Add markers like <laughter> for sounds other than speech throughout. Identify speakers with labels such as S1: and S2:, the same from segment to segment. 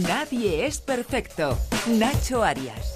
S1: Nadie es perfecto. Nacho Arias.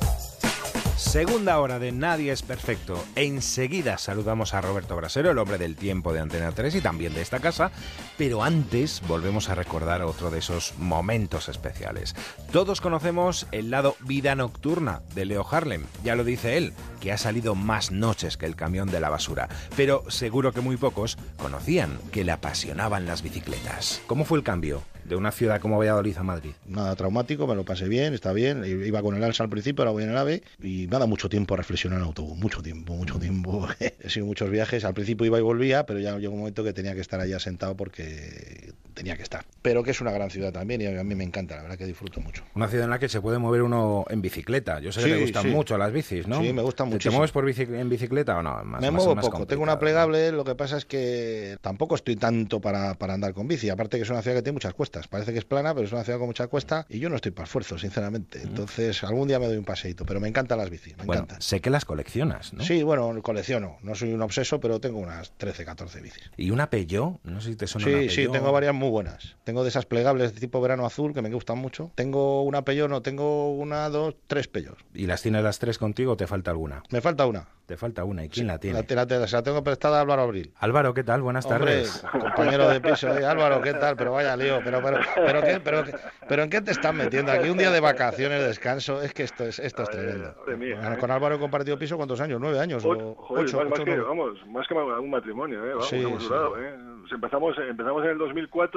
S2: Segunda hora de Nadie es Perfecto. Enseguida saludamos a Roberto Brasero, el hombre del tiempo de Antena 3 y también de esta casa, pero antes volvemos a recordar otro de esos momentos especiales. Todos conocemos el lado vida nocturna de Leo Harlem, ya lo dice él, que ha salido más noches que el camión de la basura, pero seguro que muy pocos conocían que le apasionaban las bicicletas. ¿Cómo fue el cambio? De una ciudad como Valladolid a Madrid?
S3: Nada traumático, me lo pasé bien, está bien. Iba con el alza al principio, ahora voy en el AVE y nada, mucho tiempo a reflexionar en autobús, mucho tiempo, mucho tiempo. <laughs> He sido muchos viajes, al principio iba y volvía, pero ya llegó un momento que tenía que estar allá sentado porque tenía que estar. Pero que es una gran ciudad también y a mí me encanta, la verdad que disfruto mucho.
S2: Una ciudad en la que se puede mover uno en bicicleta. Yo sé que te gustan mucho las bicis, ¿no?
S3: Sí, me gustan mucho.
S2: ¿Te mueves por en bicicleta o no?
S3: me muevo poco. Tengo una plegable, lo que pasa es que tampoco estoy tanto para, para andar con bici. Aparte que es una ciudad que tiene muchas cuestas. Parece que es plana, pero es una ciudad con mucha cuesta y yo no estoy para esfuerzo, sinceramente. Entonces, algún día me doy un paseíto, pero me encantan las bicis, me
S2: bueno, Sé que las coleccionas, ¿no?
S3: Sí, bueno, colecciono. No soy un obseso, pero tengo unas 13, 14 bicis.
S2: ¿Y una Peugeot? No sé si te suena
S3: Sí, sí, tengo varias muy buenas. Tengo de esas plegables de tipo verano azul que me gustan mucho. Tengo una Peugeot, no, tengo una, dos, tres Peugeot.
S2: ¿Y las tienes las tres contigo o te falta alguna?
S3: Me falta una.
S2: Te falta una. ¿Y quién la tiene?
S3: La, la, la, tengo prestada a Álvaro Abril.
S2: Álvaro, ¿qué tal? Buenas tardes.
S3: compañero de piso. ¿eh? Álvaro, ¿qué tal? Pero vaya lío. Pero, pero, pero, ¿qué, pero, pero, ¿en qué te estás metiendo? Aquí un día de vacaciones, descanso. Es que esto es, esto es tremendo. ¿eh? Con Álvaro he compartido piso cuántos años? ¿Nueve años? o, ocho,
S4: más, que, vamos, más que un matrimonio. ¿eh? Vamos, sí, ¿eh? Empezamos, empezamos en el 2004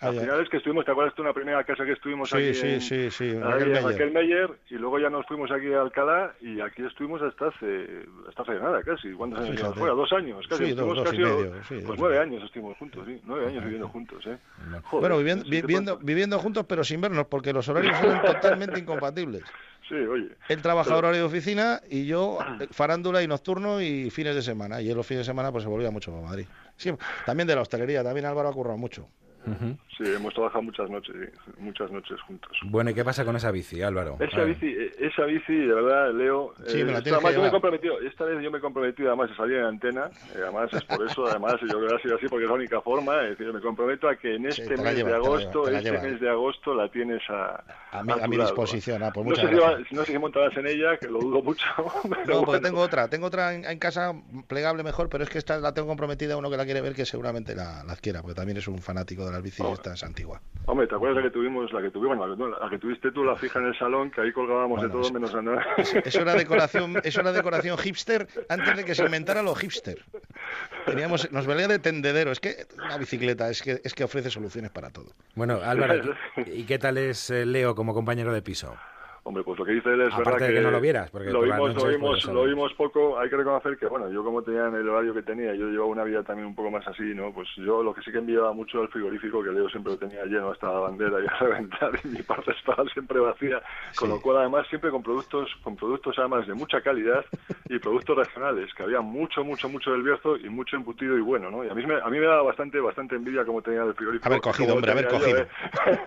S4: al final es que estuvimos, ¿te acuerdas de una primera casa que estuvimos
S3: sí,
S4: aquí?
S3: Sí,
S4: en,
S3: sí, sí,
S4: Raquel Meyer. y luego ya nos fuimos aquí a Alcalá y aquí estuvimos hasta hace, hasta hace nada casi. ¿Cuántos años Fíjate. fuera? Dos años casi.
S3: Sí, dos, dos y medio, sí,
S4: pues nueve años estuvimos juntos, sí. Nueve años viviendo juntos, ¿eh?
S3: Joder, bueno, viviendo, viviendo, viviendo juntos pero sin vernos porque los horarios son totalmente incompatibles. <laughs>
S4: Sí, oye.
S3: Él trabaja horario de oficina y yo <clears throat> farándula y nocturno y fines de semana. Y él los fines de semana pues se volvía mucho para Madrid. Sí, también de la hostelería, también Álvaro ha currado mucho.
S4: Sí, hemos trabajado muchas noches, muchas noches juntos.
S2: Bueno, ¿y qué pasa con esa bici, Álvaro?
S4: Esa bici, eh, esa bici, de verdad, Leo.
S3: Sí, me la
S4: eh,
S3: tienes
S4: que
S3: yo me
S4: he comprometido, esta vez yo me he comprometido además a salir en antena, eh, además es por eso, además yo creo que ha sido así porque es la única forma, es decir, me comprometo a que en este
S3: sí,
S4: mes
S3: lleva,
S4: de agosto,
S3: la
S4: este
S3: lleva,
S4: mes de agosto la tienes a,
S3: a, mi, a mi disposición. Ah, pues
S4: no, sé si, no sé si montarás en ella, que lo dudo mucho. <laughs> Pero
S3: no, porque
S4: bueno.
S3: tengo otra, tengo otra en, en, casa plegable mejor, pero es que esta la tengo comprometida a uno que la quiere ver que seguramente la, la adquiera, porque también es un fanático de las bicis
S4: Oh.
S3: y esta es antigua.
S4: Hombre, ¿te acuerdas la que tuvimos, la que tuvimos, la, la que tuviste tú, la fija en el salón, que ahí colgábamos
S3: Bueno,
S4: de todo
S3: eso-
S4: menos a nada?
S3: Eso era decoración, eso era decoración hipster antes de que se inventara lo hipster. Teníamos, nos valía de tendedero. Es que una bicicleta es que, es que ofrece soluciones para todo.
S2: Bueno, Álvaro, ¿y qué tal es eh, Leo como compañero de piso?
S4: Hombre, pues lo que dice él es
S2: Aparte
S4: verdad
S2: de que no lo vieras, porque
S4: lo vimos, lo
S2: noches,
S4: vimos,
S2: pues,
S4: lo vimos poco. Hay que reconocer que, bueno, yo como tenía en el horario que tenía, yo llevaba una vida también un poco más así, ¿no? Pues yo lo que sí que enviaba mucho al frigorífico, que Leo siempre lo tenía lleno hasta la bandera y a reventar, y mi parte estaba siempre vacía, con
S3: Sí.
S4: lo cual además siempre con productos, con productos además de mucha calidad y productos regionales, que había mucho, mucho, mucho del Bierzo y mucho embutido y bueno, ¿no? Y a mí me, a mí me daba bastante, bastante envidia como tenía el frigorífico.
S3: Haber cogido, hombre, haber
S4: tenía yo, ¿eh?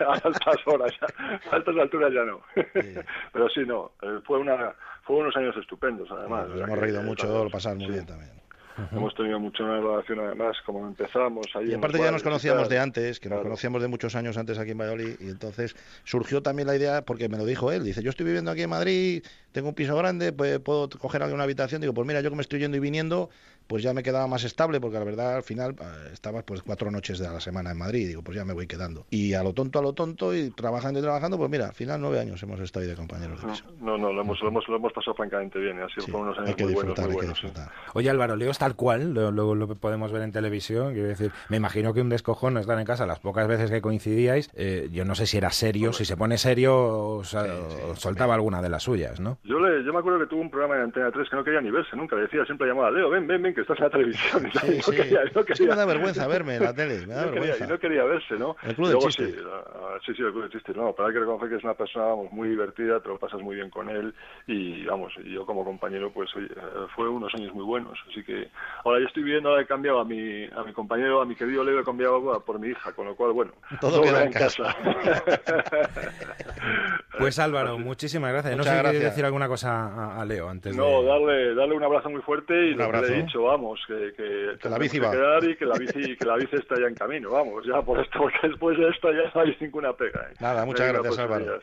S4: <laughs> a altas horas, a altas alturas ya no. Pero sí, no, eh, fue una fue unos años estupendos además.
S3: Hemos reído
S4: que
S3: mucho, lo pasamos muy
S4: sí.
S3: bien también.
S4: Hemos tenido mucha una relación además, como empezamos ahí.
S3: Y
S4: en
S3: aparte ya nos conocíamos de antes, que nos
S4: Claro.
S3: conocíamos de muchos años antes aquí en Valladolid, y entonces surgió también la idea, porque me lo dijo él, dice, yo estoy viviendo aquí en Madrid, tengo un piso grande, pues puedo coger alguna habitación, digo, pues mira, yo que me estoy yendo y viniendo, pues ya me quedaba más estable, porque la verdad al final eh, estaba pues cuatro noches de la semana en Madrid, digo, pues ya me voy quedando. Y a lo tonto, a lo tonto, y trabajando y trabajando, pues mira, al final nueve años hemos estado ahí de compañeros de piso.
S4: No, no, lo hemos, lo hemos, lo hemos pasado francamente bien. y Ha sido
S3: Sí,
S4: por unos años
S3: hay que
S4: muy buenos, muy
S3: hay que
S4: buenos. sí.
S3: disfrutar.
S2: Oye, Álvaro, Leo es tal cual, lo, lo- lo podemos ver en televisión. Quiero decir, me imagino que un descojón estar en casa las pocas veces que coincidíais. eh, yo no sé si era serio, si se pone serio, os,
S3: Sí, sí,
S2: os soltaba alguna de las suyas, ¿no?
S4: Yo, le, yo me acuerdo que tuvo un programa en Antena 3 que no quería ni verse nunca. Le decía, siempre llamaba, Leo, ven, ven, ven, que estás en la televisión. <laughs> Y
S3: Sí,
S4: no
S3: sí.
S4: quería, no
S3: Es que me da vergüenza verme en la tele, me da
S4: no quería,
S3: vergüenza.
S4: y no quería verse, ¿no?
S3: El club
S4: Y
S3: del
S4: luego
S3: chiste.
S4: Sí, ah, sí, sí, el club del chiste. No, pero hay que reconocer que es una persona vamos, muy divertida, te lo pasas muy bien con él y, vamos, y yo como compañero, pues oye, eh, fue unos años muy buenos. Así que ahora yo estoy viviendo, ahora he cambiado a mi, a mi compañero, a mi querido Leo, he cambiado a- por mi hija, con lo cual, bueno,
S3: Todo queda en <laughs>
S2: Pues Álvaro, muchísimas gracias. no sé
S3: gracias.
S2: decir alguna cosa a, Leo antes
S4: no, darle, darle un abrazo muy fuerte y
S3: un abrazo.
S4: le he dicho, vamos, que, que,
S3: que la bici va.
S4: quedar y que la bici, que la bici está ya en camino, vamos, ya por esto, <laughs> porque después de esto ya no hay ninguna pega. ¿eh?
S3: Nada, muchas gracias Álvaro.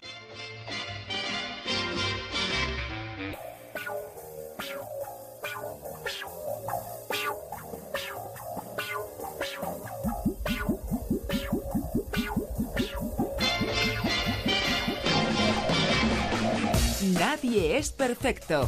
S1: Nadie es perfecto.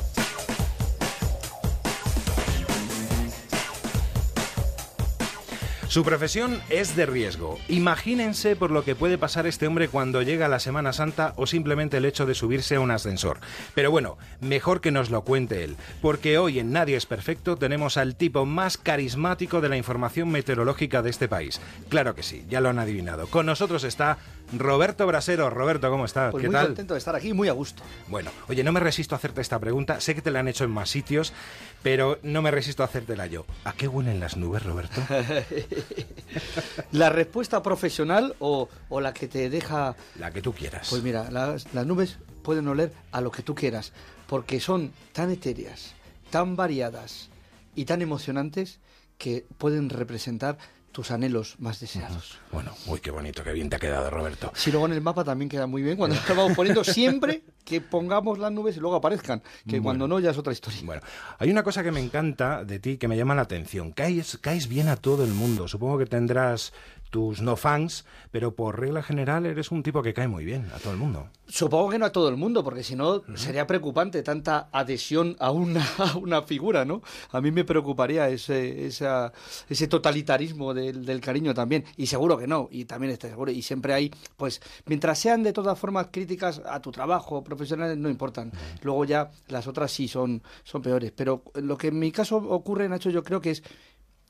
S2: Su profesión es de riesgo. Imagínense por lo que puede pasar este hombre cuando llega la Semana Santa o simplemente el hecho de subirse a un ascensor. Pero bueno, mejor que nos lo cuente él, porque hoy en Nadie es Perfecto tenemos al tipo más carismático de la información meteorológica de este país. Claro que sí, ya lo han adivinado. Con nosotros está Roberto Brasero. Roberto, ¿cómo estás?
S5: Pues
S2: ¿Qué
S5: muy
S2: tal?
S5: contento de estar aquí, muy a gusto.
S2: Bueno, oye, no me resisto a hacerte esta pregunta. Sé que te la han hecho en más sitios, pero no me resisto a hacértela yo. ¿A qué huelen las nubes, Roberto? <laughs>
S5: ¿La respuesta profesional o, o la que te deja...?
S2: La que tú quieras.
S5: Pues mira, las, las nubes pueden oler a lo que tú quieras, porque son tan etéreas, tan variadas y tan emocionantes que pueden representar tus anhelos más deseados.
S2: Bueno, uy, qué bonito, qué bien te ha quedado, Roberto.
S5: Si luego en el mapa también queda muy bien cuando <laughs> lo vamos poniendo siempre que pongamos las nubes y luego aparezcan, que cuando no ya es otra historia.
S2: Bueno, hay una cosa que me encanta de ti, que me llama la atención. Caes, caes bien a todo el mundo. Supongo que tendrás tus no fans, pero por regla general eres un tipo que cae muy bien a todo el mundo.
S5: Supongo que no a todo el mundo, porque si no sería preocupante tanta adhesión a una, <laughs> a una figura, ¿no? A mí me preocuparía ese, esa, ese totalitarismo del, del cariño también, y seguro que no, y también estoy seguro, y siempre hay, pues, mientras sean de todas formas críticas a tu trabajo profesional, no importan. Luego ya las otras sí son, son peores, pero lo que en mi caso ocurre, Nacho, yo creo que es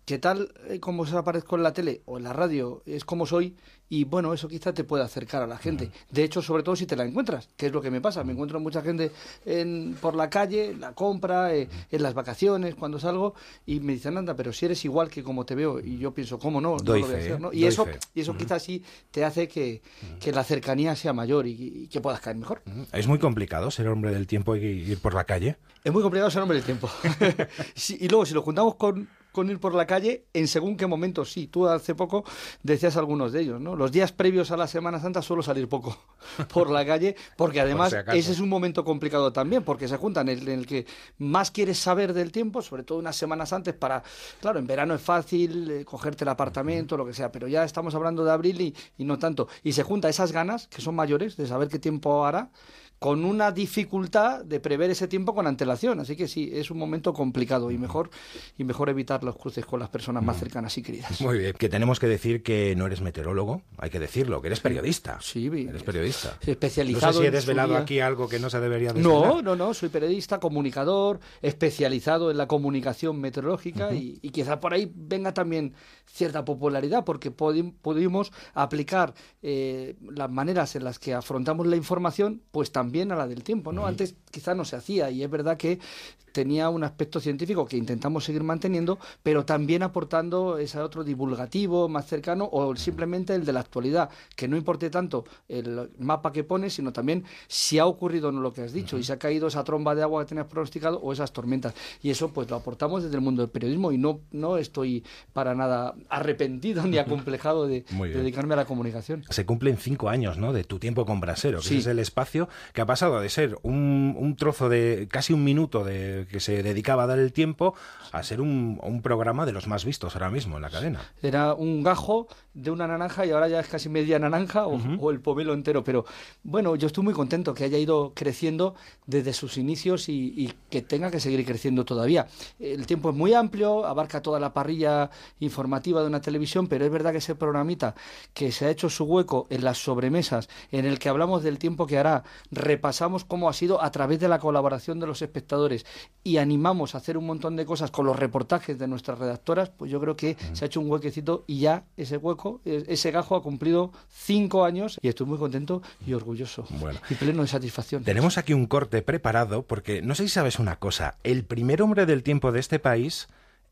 S5: que tal eh, como se aparezco en la tele o en la radio es como soy y bueno, eso quizá te puede acercar a la gente. De hecho, sobre todo si te la encuentras, que es lo que me pasa. Me encuentro mucha gente en, por la calle, en la compra, eh, en las vacaciones, cuando salgo, y me dicen, anda, pero si eres igual que como te veo. Y yo pienso, ¿cómo no? No
S2: Doy
S5: lo voy a
S2: fe,
S5: hacer, ¿no? Y eso,
S2: fe.
S5: y eso quizás sí te hace que, que la cercanía sea mayor y, y que puedas caer mejor.
S2: Es muy complicado ser hombre del tiempo y ir por la calle.
S5: Es muy complicado ser hombre del tiempo. <laughs> <laughs> Sí, y luego, si lo juntamos con, con ir por la calle, en según qué momento, sí. Tú hace poco decías algunos de ellos, ¿no? Los días previos a la Semana Santa suelo salir poco <laughs> por la calle, porque además
S2: si
S5: ese es un momento complicado también, porque se juntan en el, en el que más quieres saber del tiempo, sobre todo unas semanas antes, para. Claro, en verano es fácil eh, cogerte el apartamento, lo que sea, pero ya estamos hablando de abril y, y no tanto. Y se junta esas ganas, que son mayores, de saber qué tiempo hará con una dificultad de prever ese tiempo con antelación. Así que sí, es un momento complicado y mejor, y mejor evitar los cruces con las personas más cercanas y queridas.
S2: Muy bien. Que tenemos que decir que no eres meteorólogo, hay que decirlo, que eres periodista.
S5: Sí,
S2: Eres periodista.
S5: especializado
S2: No sé si he desvelado aquí algo que no se debería desvelar.
S5: No, no, no, soy periodista, comunicador, especializado en la comunicación meteorológica y, y quizá por ahí venga también cierta popularidad porque pudimos aplicar eh, las maneras en las que afrontamos la información pues también a la del tiempo, ¿no? Antes quizá no se hacía y es verdad que tenía un aspecto científico que intentamos seguir manteniendo, pero también aportando ese otro divulgativo más cercano o simplemente el de la actualidad, que no importe tanto el mapa que pones, sino también si ha ocurrido no lo que has dicho y se ha caído esa tromba de agua que tenías pronosticado o esas tormentas. Y eso pues lo aportamos desde el mundo del periodismo y no, no estoy para nada arrepentido ni acomplejado de, dedicarme a la comunicación.
S2: Se cumplen cinco años, ¿no? De tu tiempo con Brasero, que
S5: Sí.
S2: es el espacio que ha pasado de ser un, un trozo de casi un minuto de que se dedicaba a dar el tiempo a ser un, un programa de los más vistos ahora mismo en la cadena.
S5: Era un gajo de una naranja y ahora ya es casi media naranja o, o el pomelo entero. Pero bueno, yo estoy muy contento que haya ido creciendo desde sus inicios y, y que tenga que seguir creciendo todavía. El tiempo es muy amplio, abarca toda la parrilla informativa de una televisión, pero es verdad que ese programita que se ha hecho su hueco en las sobremesas, en el que hablamos del tiempo que hará, repasamos cómo ha sido a través de la colaboración de los espectadores y animamos a hacer un montón de cosas con los reportajes de nuestras redactoras, pues yo creo que se ha hecho un huequecito y ya ese hueco, e- ese gajo ha cumplido cinco años y estoy muy contento y orgulloso
S2: Bueno.
S5: y pleno de satisfacción.
S2: Tenemos aquí un corte preparado porque no sé si sabes una cosa, el primer hombre del tiempo de este país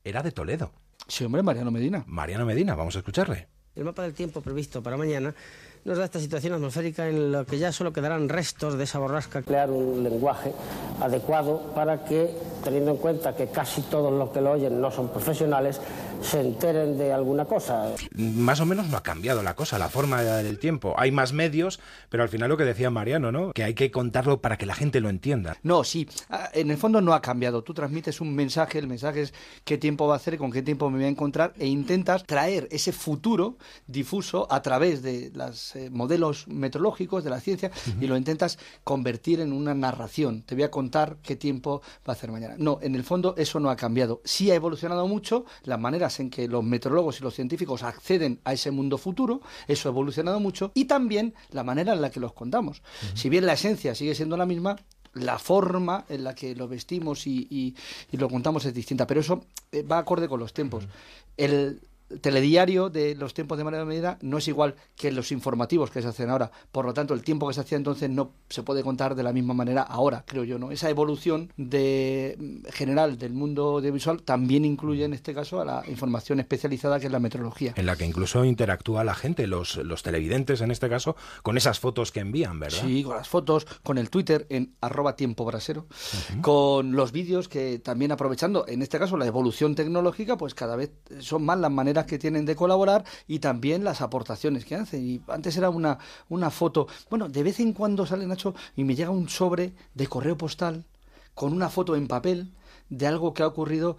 S2: era de Toledo,
S5: Sí, hombre, Mariano Medina.
S2: Mariano Medina, vamos a escucharle.
S6: El mapa del tiempo previsto para mañana nos da esta situación atmosférica en la que ya solo quedarán restos de esa borrasca.
S7: Crear un lenguaje adecuado para que, teniendo en cuenta que casi todos los que lo oyen no son profesionales, se enteren de alguna cosa.
S2: Más o menos no ha cambiado la cosa, la forma del tiempo. Hay más medios, pero al final lo que decía Mariano, ¿no? Que hay que contarlo para que la gente lo entienda.
S5: No, sí, ah, en el fondo no ha cambiado. Tú transmites un mensaje, el mensaje es qué tiempo va a hacer, con qué tiempo me voy a encontrar e intentas traer ese futuro difuso a través de los eh, modelos meteorológicos, de la ciencia, y lo intentas convertir en una narración. Te voy a contar qué tiempo va a hacer mañana. No, en el fondo eso no ha cambiado. Sí ha evolucionado mucho la manera en que los meteorólogos y los científicos acceden a ese mundo futuro, eso ha evolucionado mucho, y también la manera en la que los contamos. Si bien la esencia sigue siendo la misma, la forma en la que lo vestimos y, lo contamos es distinta, pero eso eh, va acorde con los tiempos. El telediario de los tiempos de María Medina no es igual que los informativos que se hacen ahora. Por lo tanto, el tiempo que se hacía entonces no se puede contar de la misma manera ahora, creo yo, ¿no? Esa evolución de mm, general del mundo audiovisual también incluye en este caso a la información especializada que es la meteorología.
S2: En la que incluso interactúa la gente, los, los televidentes en este caso, con esas fotos que envían, ¿verdad?
S5: Sí, con las fotos, con el Twitter en arroba tiempo brasero, con los vídeos que también aprovechando, en este caso, la evolución tecnológica, pues cada vez son más las maneras que tienen de colaborar y también las aportaciones que hacen. Y antes era una, una foto, bueno, de vez en cuando sale Nacho y me llega un sobre de correo postal con una foto en papel de algo que ha ocurrido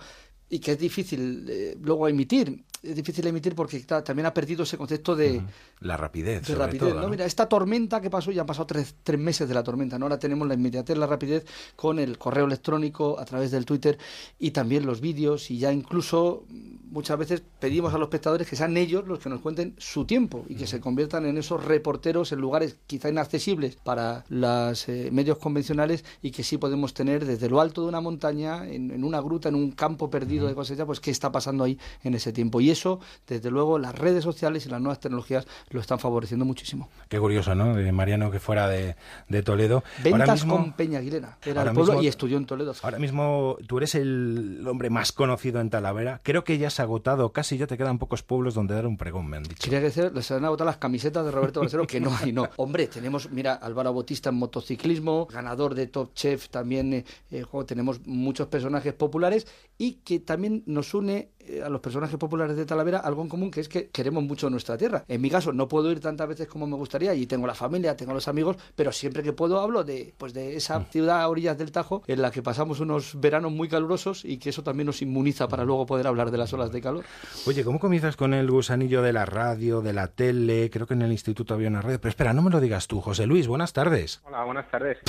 S5: y que es difícil eh, luego emitir es difícil emitir porque también ha perdido ese concepto de...
S2: La rapidez.
S5: De rapidez, ¿no? Mira, esta tormenta que pasó, ya han pasado tres, tres, meses de la tormenta, ¿no? Ahora tenemos la inmediatez, la rapidez con el correo electrónico a través del Twitter y también los vídeos y ya incluso muchas veces pedimos a los espectadores que sean ellos los que nos cuenten su tiempo y que se conviertan en esos reporteros en lugares quizá inaccesibles para los eh, medios convencionales y que sí podemos tener desde lo alto de una montaña, en, una gruta, en un campo perdido de cosecha, pues qué está pasando ahí en ese tiempo. Y eso, desde luego, las redes sociales y las nuevas tecnologías lo están favoreciendo muchísimo.
S2: Qué curioso, ¿no? De Mariano que fuera de, Toledo.
S5: Ventas con Peña Aguilera, era el pueblo y estudió en Toledo.
S2: Ahora mismo tú eres el hombre más conocido en Talavera. Creo que ya se ha agotado, casi ya te quedan pocos pueblos donde dar un pregón, me han dicho.
S5: Quería decir, les han agotado las camisetas de Roberto Brasero, que no hay, no. <laughs> Hombre, tenemos, mira, Álvaro Bautista en motociclismo, ganador de Top Chef, también eh, eh tenemos muchos personajes populares y que también nos une a los personajes populares de Talavera algo en común que es que queremos mucho nuestra tierra. En mi caso no puedo ir tantas veces como me gustaría y tengo la familia, tengo los amigos, pero siempre que puedo hablo de pues de esa mm. ciudad a orillas del Tajo en la que pasamos unos veranos muy calurosos y que eso también nos inmuniza para luego poder hablar de las olas de calor.
S2: Oye, ¿cómo comienzas con el gusanillo de la radio, de la tele? Creo que en el instituto había una radio, pero espera, no me lo digas tú, José Luis, buenas tardes.
S8: Hola, buenas tardes. <laughs>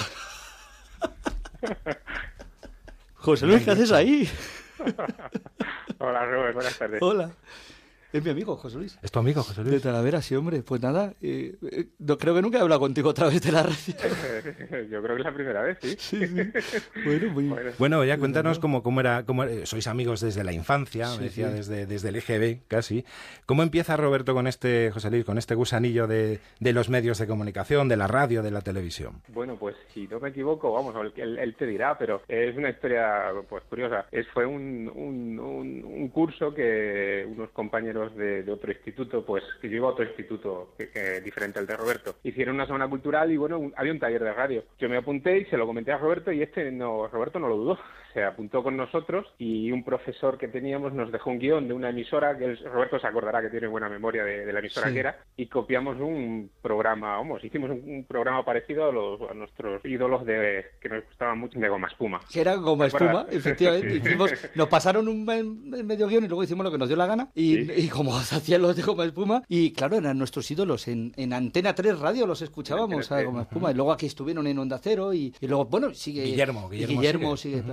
S5: José Luis, ¿qué haces ahí? <laughs>
S8: Hola, Robert, buenas tardes.
S5: Hola. Es mi amigo, José Luis.
S2: ¿Es tu amigo, José Luis?
S5: De Talavera, sí, hombre. Pues nada, eh, eh, no, creo que nunca he hablado contigo otra vez de la radio. <laughs>
S8: Yo creo que es la primera vez, sí.
S5: sí, Bueno, muy...
S2: bueno, ya cuéntanos cómo, cómo era, cómo, sois amigos desde la infancia, me decía, Desde, desde el EGB casi. ¿Cómo empieza Roberto con este, José Luis, con este gusanillo de, de los medios de comunicación, de la radio, de la televisión?
S8: Bueno, pues si no me equivoco, vamos, él, él te dirá, pero es una historia pues curiosa. Es, fue un, un, un curso que unos compañeros de, otro instituto, pues que yo iba a otro instituto que, diferente al de Roberto. Hicieron una semana cultural y bueno, había un taller de radio. Yo me apunté y se lo comenté a Roberto y este no, Roberto no lo dudó se apuntó con nosotros y un profesor que teníamos nos dejó un guion de una emisora, que Roberto se acordará que tiene buena memoria de, la emisora que era, y copiamos un programa, vamos, hicimos un, programa parecido a, los, a nuestros ídolos de que nos gustaban mucho de Goma Espuma.
S5: Que era Goma Espuma, efectivamente. <laughs> nos pasaron un, medio guion y luego hicimos lo que nos dio la gana y, como hacían los de Goma Espuma, y claro, eran nuestros ídolos. En, en Antena 3 Radio los escuchábamos a Goma Espuma. Y luego aquí estuvieron en Onda Cero y, luego, bueno, sigue...
S2: Guillermo, Guillermo,
S5: sigue,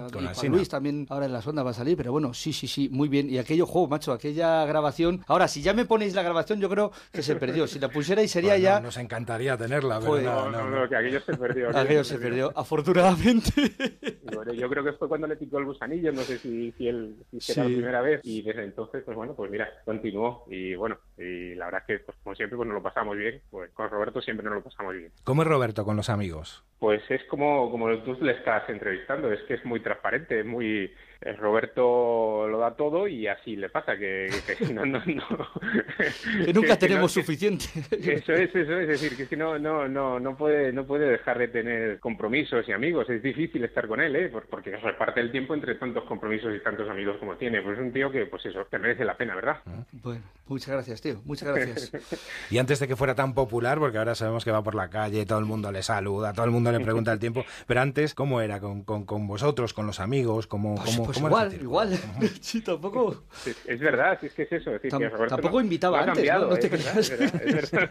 S5: Luis también ahora en la sonda va a salir, pero bueno, sí, sí, sí, muy bien. Y aquello juego, macho, aquella grabación. Ahora, si ya me ponéis la grabación, yo creo que se perdió. Si la pusierais sería ya.
S2: Nos encantaría tenerla, pero no,
S8: no, no, que aquello se perdió.
S5: aquello se perdió, afortunadamente. <laughs>
S8: Bueno, yo creo que fue cuando le picó el gusanillo, no sé si, si, él, si era la primera vez. Y desde entonces, pues bueno, pues mira, continuó. Y bueno, y la verdad es que, pues, como siempre, pues nos lo pasamos bien. Pues con Roberto siempre nos lo pasamos bien.
S2: ¿Cómo es Roberto con los amigos?
S8: Pues es como, como tú le estás entrevistando, es que es muy transparente, muy eh, Roberto lo da todo y así le pasa, que, que no, no, no. <laughs>
S5: que nunca <laughs> tenemos suficiente.
S8: Eso es, eso es, decir, que si no, no, no, no puede, no puede dejar de tener compromisos y amigos, es difícil estar con él, ¿eh? porque reparte el tiempo entre tantos compromisos y tantos amigos como tiene, pues es un tío que, pues eso, te merece la pena, ¿verdad?
S5: Bueno, muchas gracias, tío, muchas gracias. <laughs>
S2: y antes de que fuera tan popular, porque ahora sabemos que va por la calle, todo el mundo le saluda, todo el mundo le pregunta el tiempo, pero antes, ¿cómo era con, con, con vosotros, con los amigos? ¿Cómo,
S5: pues,
S2: cómo,
S5: pues
S2: cómo
S5: igual, igual, <laughs> sí, tampoco...
S8: Sí, es verdad, es que es eso, es decir,
S5: Tam
S8: que Roberto
S5: tampoco
S8: no,
S5: invitaba
S8: no
S5: antes,
S8: cambiado,
S5: ¿no? No te
S8: es verdad, es verdad, <laughs> <laughs> es verdad.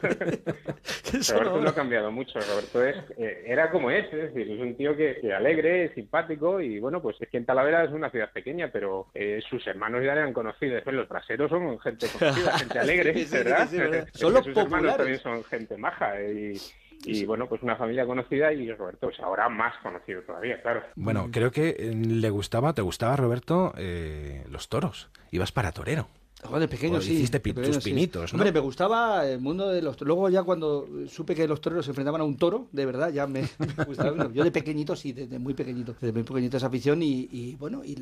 S8: Roberto no ha cambiado mucho, Roberto es, eh, era como es, es decir, es un tío que, que alegre, simpático y bueno, pues es que en Talavera es una ciudad pequeña, pero eh, sus hermanos ya le han conocido, después los traseros son gente conocida, gente alegre,
S5: Sí, sí,
S8: ¿verdad?
S5: sí, ¿verdad?
S8: Es
S5: Son los
S8: sus hermanos también son gente maja y, y bueno, pues una familia conocida y Roberto pues ahora más conocido todavía, claro.
S2: Bueno, creo que eh, le gustaba, te gustaba, Roberto, eh, los toros. Ibas para torero.
S5: Joder, de pequeño sí.
S2: hiciste pi-
S5: pequeño
S2: tus
S5: sí.
S2: pinitos, ¿no?
S5: Hombre, me gustaba el mundo de los Luego ya cuando supe que los toreros se enfrentaban a un toro, de verdad, ya me, <laughs> me gustaba. Yo de pequeñito sí, desde muy pequeñito. Desde muy pequeñito esa afición y, y, bueno, y,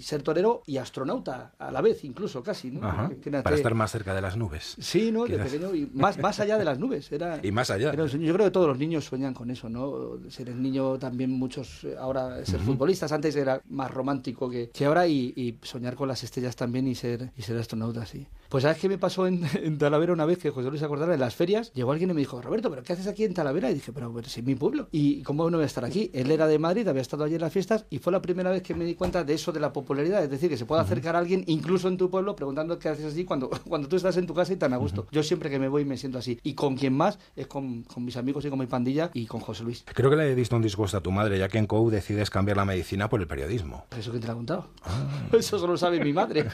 S5: ser torero y astronauta a la vez, incluso casi, ¿no?
S2: Ajá,
S5: Que- que nace-
S2: para estar más cerca de las nubes.
S5: Sí, ¿no? De pequeño y más, más allá de las nubes. Era, <laughs>
S2: Y más allá.
S5: era un sueño. Yo creo que todos los niños sueñan con eso, ¿no? Si eres niño también muchos eh, ahora ser futbolistas, antes era más romántico que, que ahora y, y soñar con las estrellas también y ser, y ser astronauta, sí. Pues ¿sabes qué me pasó en, <laughs> en Talavera una vez que José Luis acordará? En las ferias llegó alguien y me dijo, Roberto, ¿pero qué haces aquí en Talavera? Y dije, pero, pero si es mi pueblo. ¿Y cómo no voy a estar aquí? Él era de Madrid, había estado allí en las fiestas y fue la primera vez que me di cuenta de eso de la popularidad. Es decir, que se puede acercar a alguien incluso en tu pueblo preguntando qué haces allí cuando, <laughs> cuando tú estás en tu casa y tan a gusto. Yo siempre que me voy me siento así. Y con quien más es con, con mis amigos y con mi pandilla y con José Luis.
S2: Creo que le diste un disgusto a tu madre, ya que en COU decides cambiar la medicina por el periodismo.
S5: ¿Pero eso quién te lo ha contado? <laughs> Eso solo sabe mi madre.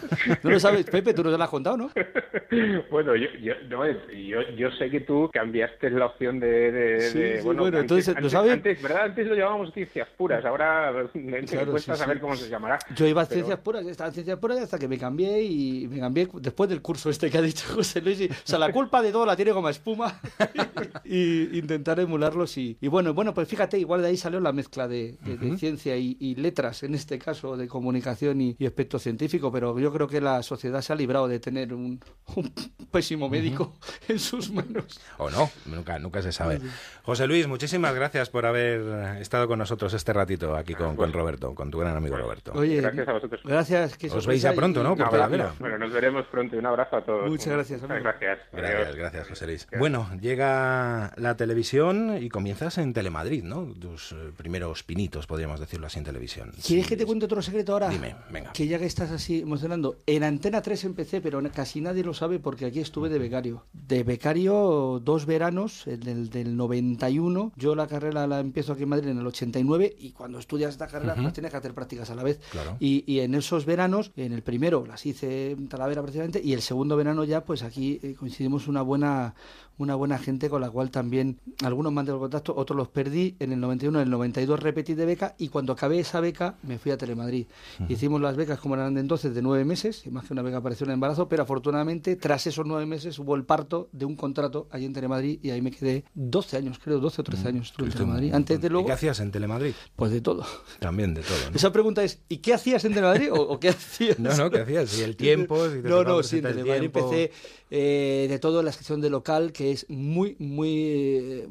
S5: ¿No lo sabes, Pepe? ¿Tú no te lo has contado, no? <laughs>
S8: Bueno, yo, yo, no, yo, yo sé que tú cambiaste la opción de... de-
S5: Sí,
S8: de-
S5: sí,
S8: bueno,
S5: bueno,
S8: antes,
S5: entonces, ¿lo
S8: antes,
S5: sabe?
S8: antes, ¿verdad? Antes lo llamábamos ciencias puras, ahora me,
S5: Claro,
S8: cuesta saber cómo se llamará.
S5: Yo iba a
S8: Pero-
S5: ciencias puras, estaba en ciencias puras hasta que me cambié y me cambié después del curso este que ha dicho <laughs> José Luis. y- o sea, la culpa de todo la tiene como espuma <laughs> y intentar emularlos y, y bueno, bueno, pues fíjate, igual de ahí salió la mezcla de, de- de ciencia y, y letras, en este caso de comunicación y, y aspecto científico, pero yo creo que la sociedad se ha librado de tener un, un pésimo médico <laughs> en sus manos.
S2: O no, nunca, nunca se sabe. José Luis, muchísimas gracias por haber estado con nosotros este ratito aquí con, con Roberto, con tu gran amigo Roberto.
S5: Oye,
S8: Gracias a vosotros.
S5: Gracias. qué
S2: Os veis ya
S5: y-
S2: pronto, ¿no? Por. Talavera.
S8: Bueno, nos veremos pronto. Un abrazo a todos.
S5: Muchas gracias,
S8: Muchas
S5: amigo.
S8: gracias.
S2: Gracias, gracias, José Luis. Bueno, llega la televisión y comienzas en Telemadrid, ¿no? Tus eh, primeros pinitos, podríamos decirlo así, en televisión.
S5: ¿Quieres
S2: Sí,
S5: que te cuente otro secreto ahora?
S2: Dime, venga.
S5: Que ya que estás así emocionando, en Antena 3 empecé, pero casi nadie lo sabe porque aquí estuve de becario. De becario dos veranos, el del, del 91. Yo la carrera la empiezo aquí en Madrid en el 89 y cuando estudias esta carrera pues tienes que hacer prácticas a la vez.
S2: Claro.
S5: Y, y en esos veranos, en el primero las hice en Talavera precisamente y el segundo verano ya pues aquí eh, coincidimos una buena una buena gente con la cual también algunos mantengo contacto, otros los perdí en el 91, en el 92 repetí de beca y cuando acabé esa beca me fui a Telemadrid. Hicimos las becas como eran de entonces de nueve meses, y más que una beca pareció un embarazo, pero afortunadamente tras esos nueve meses hubo el parto de un contrato allí en Telemadrid y ahí me quedé 12 años, creo, 12 o 13 años en Telemadrid. Antes de
S2: montón. ¿Y
S5: luego,
S2: qué hacías en Telemadrid?
S5: pues de todo.
S2: También de todo, ¿no?
S5: Esa pregunta es, ¿y qué hacías en Telemadrid o, o qué hacías?
S2: No, no, ¿qué hacías? ¿Y el tiempo? Si te
S5: no, no, sí, en Telemadrid
S2: tiempo.
S5: empecé eh, de todo la sección de local, que es muy, muy eh,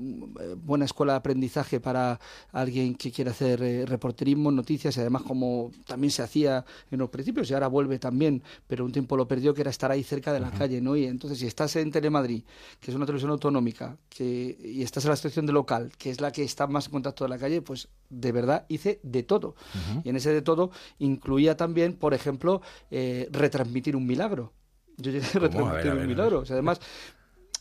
S5: buena escuela de aprendizaje para alguien que quiere hacer eh, reporterismo, noticias, y además como también se hacía en los principios, y ahora vuelve también, pero un tiempo lo perdió, que era estar ahí cerca de la calle, ¿no? Y entonces, si estás en Telemadrid, que es una televisión autonómica, que, y estás en la sección de local, que es la que está más en contacto de la calle, pues de verdad hice de todo. Y en ese de todo incluía también, por ejemplo, eh, retransmitir un milagro. Yo llegué a retransmitir un milagro. O sea, además,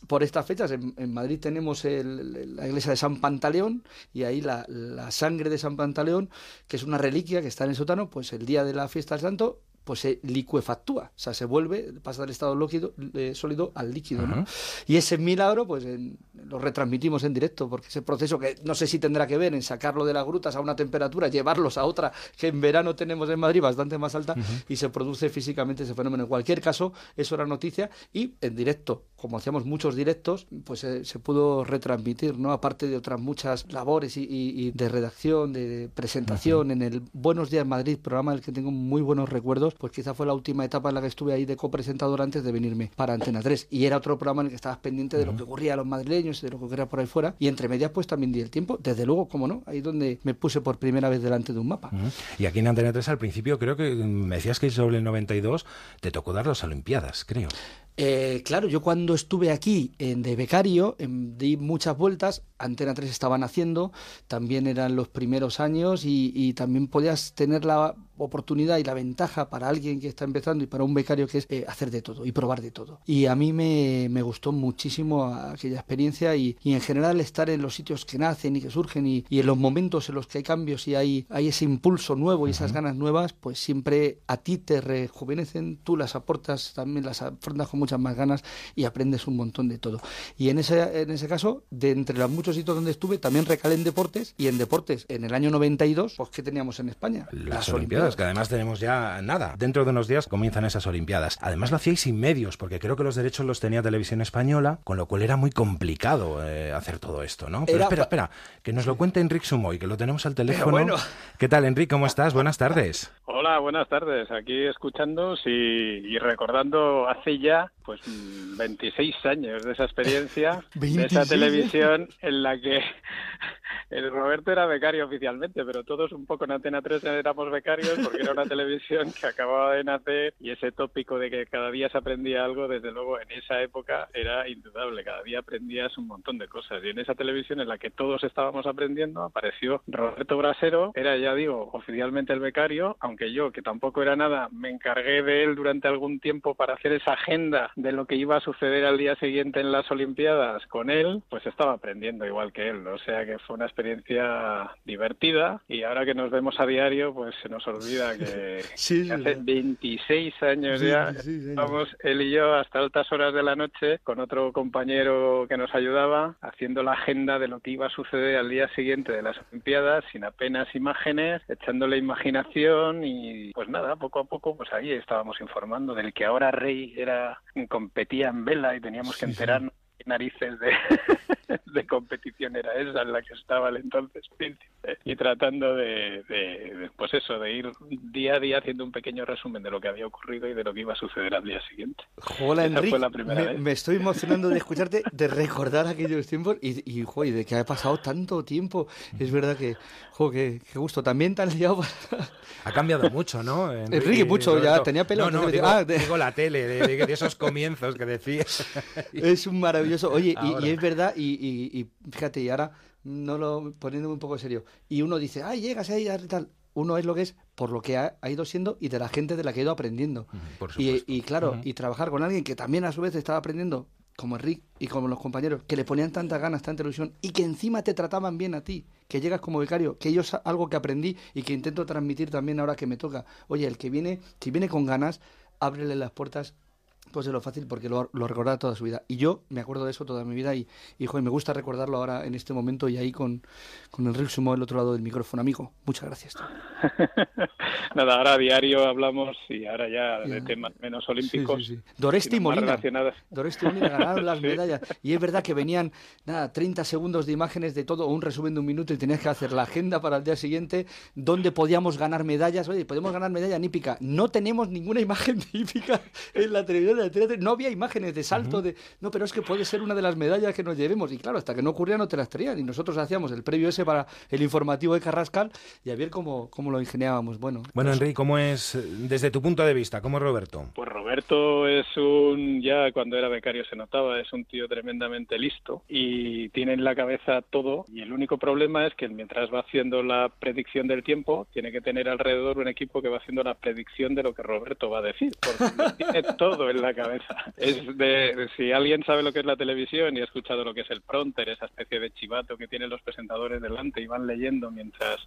S5: por estas fechas en, en Madrid tenemos el- la iglesia de San Pantaleón y ahí la, la sangre de San Pantaleón, que es una reliquia que está en el sótano, pues el día de la fiesta del santo pues se licuefactúa, o sea, se vuelve, pasa del estado líquido, eh, sólido al líquido, ¿no? Y ese milagro, pues en, lo retransmitimos en directo, porque ese proceso que no sé si tendrá que ver en sacarlo de las grutas a una temperatura, llevarlos a otra que en verano tenemos en Madrid bastante más alta y se produce físicamente ese fenómeno. En cualquier caso, eso era noticia y en directo, como hacíamos muchos directos, pues eh, se pudo retransmitir, ¿no? Aparte de otras muchas labores y, y- y de redacción, de presentación en el Buenos Días Madrid, programa del que tengo muy buenos recuerdos, pues quizá fue la última etapa en la que estuve ahí de copresentador antes de venirme para Antena 3 y era otro programa en el que estabas pendiente de lo que ocurría a los madrileños y de lo que ocurría por ahí fuera. Y entre medias pues también di el tiempo, desde luego, cómo no, ahí donde me puse por primera vez delante de un mapa.
S2: Y aquí en Antena 3 al principio creo que me decías que sobre el 92 te tocó dar las Olimpiadas, creo.
S5: Eh, claro, yo cuando estuve aquí en de becario em, di muchas vueltas, Antena 3 estaban haciendo, también eran los primeros años y, y también podías tener la oportunidad y la ventaja para alguien que está empezando y para un becario que es eh, hacer de todo y probar de todo. Y a mí me, me gustó muchísimo aquella experiencia y, y en general estar en los sitios que nacen y que surgen y, y en los momentos en los que hay cambios y hay, hay ese impulso nuevo y esas ganas nuevas, pues siempre a ti te rejuvenecen, tú las aportas, también las afrontas con muchas más ganas y aprendes un montón de todo. Y en ese, en ese caso, de entre los muchos sitios donde estuve, también recalé en deportes y en deportes, en el año 92, pues ¿qué teníamos en España?
S2: Las, Olimpiadas, que además tenemos ya nada. Dentro de unos días comienzan esas Olimpiadas. Además lo hacíais sin medios, porque creo que los derechos los tenía Televisión Española, con lo cual era muy complicado eh, hacer todo esto, ¿no? Pero
S5: Era
S2: espera, espera, que nos lo cuente Enrique Sumoy, que lo tenemos al teléfono.
S5: bueno.
S2: ¿Qué tal, Enrique? ¿Cómo estás? Buenas tardes.
S9: Hola, buenas tardes. Aquí escuchando y, y recordando hace ya pues mm, 26 años de esa experiencia, de
S5: 26
S9: esa televisión en la que el Roberto era becario oficialmente, pero todos un poco en Antena 3 éramos becarios porque era una televisión que acababa de nacer y ese tópico de que cada día se aprendía algo, desde luego en esa época era indudable. Cada día aprendías un montón de cosas y en esa televisión en la que todos estábamos aprendiendo apareció Roberto Brasero, era ya digo oficialmente el becario, aunque yo que tampoco era nada me encargué de él durante algún tiempo para hacer esa agenda de lo que iba a suceder al día siguiente en las Olimpiadas con él, pues estaba aprendiendo igual que él, o sea que fue una experiencia divertida y ahora que nos vemos a diario pues se nos olvida que, <laughs>
S5: Sí,
S9: que hace
S5: sí.
S9: 26 años
S5: Sí,
S9: ya
S5: sí,
S9: Vamos él y yo hasta altas horas de la noche con otro compañero que nos ayudaba haciendo la agenda de lo que iba a suceder al día siguiente de las Olimpiadas sin apenas imágenes, echándole imaginación y pues nada, poco a poco pues ahí estábamos informando del que ahora Rey era competía en vela y teníamos que enterarnos qué narices de, <laughs> de competición era esa en la que estaba el entonces príncipe y tratando de, de- de, pues eso de ir día a día haciendo un pequeño resumen de lo que había ocurrido y de lo que iba a suceder al día siguiente
S5: Hola
S9: Esa
S5: Enrique,
S9: fue la primera
S5: me,
S9: vez.
S5: me estoy emocionando de escucharte, de recordar aquellos tiempos y, y, jo, y de que ha pasado tanto tiempo. Es verdad que, jo, qué, qué gusto. También tan liado. para-
S2: Ha cambiado mucho, ¿no?
S5: Enrique, mucho, ya tenía pelo,
S2: No, no, digo,
S5: ah, de-
S2: digo la tele, de, de- de esos comienzos que decías.
S5: Es un maravilloso. Oye, y, es verdad, y, y- y fíjate, y ahora no lo poniéndome un poco serio. Y uno dice, ay, llegas ahí y tal. Uno es lo que es por lo que ha, ha ido siendo y de la gente de la que ha ido aprendiendo.
S2: por
S5: y,
S2: supuesto.
S5: y claro, y trabajar con alguien que también a su vez estaba aprendiendo, como Enrique y como los compañeros, que le ponían tantas ganas, tanta ilusión y que encima te trataban bien a ti, que llegas como becario, que ellos algo que aprendí y que intento transmitir también ahora que me toca. Oye, el que viene, si viene con ganas, ábrele las puertas pues es lo fácil porque lo, lo recordará toda su vida. Y yo me acuerdo de eso toda mi vida y, y joder, me gusta recordarlo ahora en este momento y ahí con, con Enrique Sumo del otro lado del micrófono. Amigo, muchas gracias. <laughs>
S9: nada ahora a diario hablamos y ahora ya de temas menos olímpicos
S5: Sí, sí, sí.
S9: Más
S5: Molina. Molina ganaron las <laughs> medallas. Y es verdad que venían, nada, 30 segundos de imágenes de todo, o un resumen de un minuto y tenías que hacer la agenda para el día siguiente, donde podíamos ganar medallas. Oye, podemos ganar medalla nípica. No tenemos ninguna imagen típica en la televisión de. No había imágenes de salto de... No, pero es que puede ser una de las medallas que nos llevemos. Y claro, hasta que no ocurría no te las traían. Y nosotros hacíamos el previo ese para el informativo de Carrascal y a ver cómo, cómo lo ingeniábamos. Bueno,
S2: Bueno, Enrique, ¿cómo es, eh, desde tu punto de vista, cómo es Roberto?
S9: Pues Roberto es un, ya cuando era becario se notaba, es un tío tremendamente listo y tiene en la cabeza todo y el único problema es que mientras va haciendo la predicción del tiempo tiene que tener alrededor un equipo que va haciendo la predicción de lo que Roberto va a decir, porque lo <laughs> tiene todo en la cabeza. Es de, si alguien sabe lo que es la televisión y ha escuchado lo que es el pronter, esa especie de chivato que tienen los presentadores delante y van leyendo mientras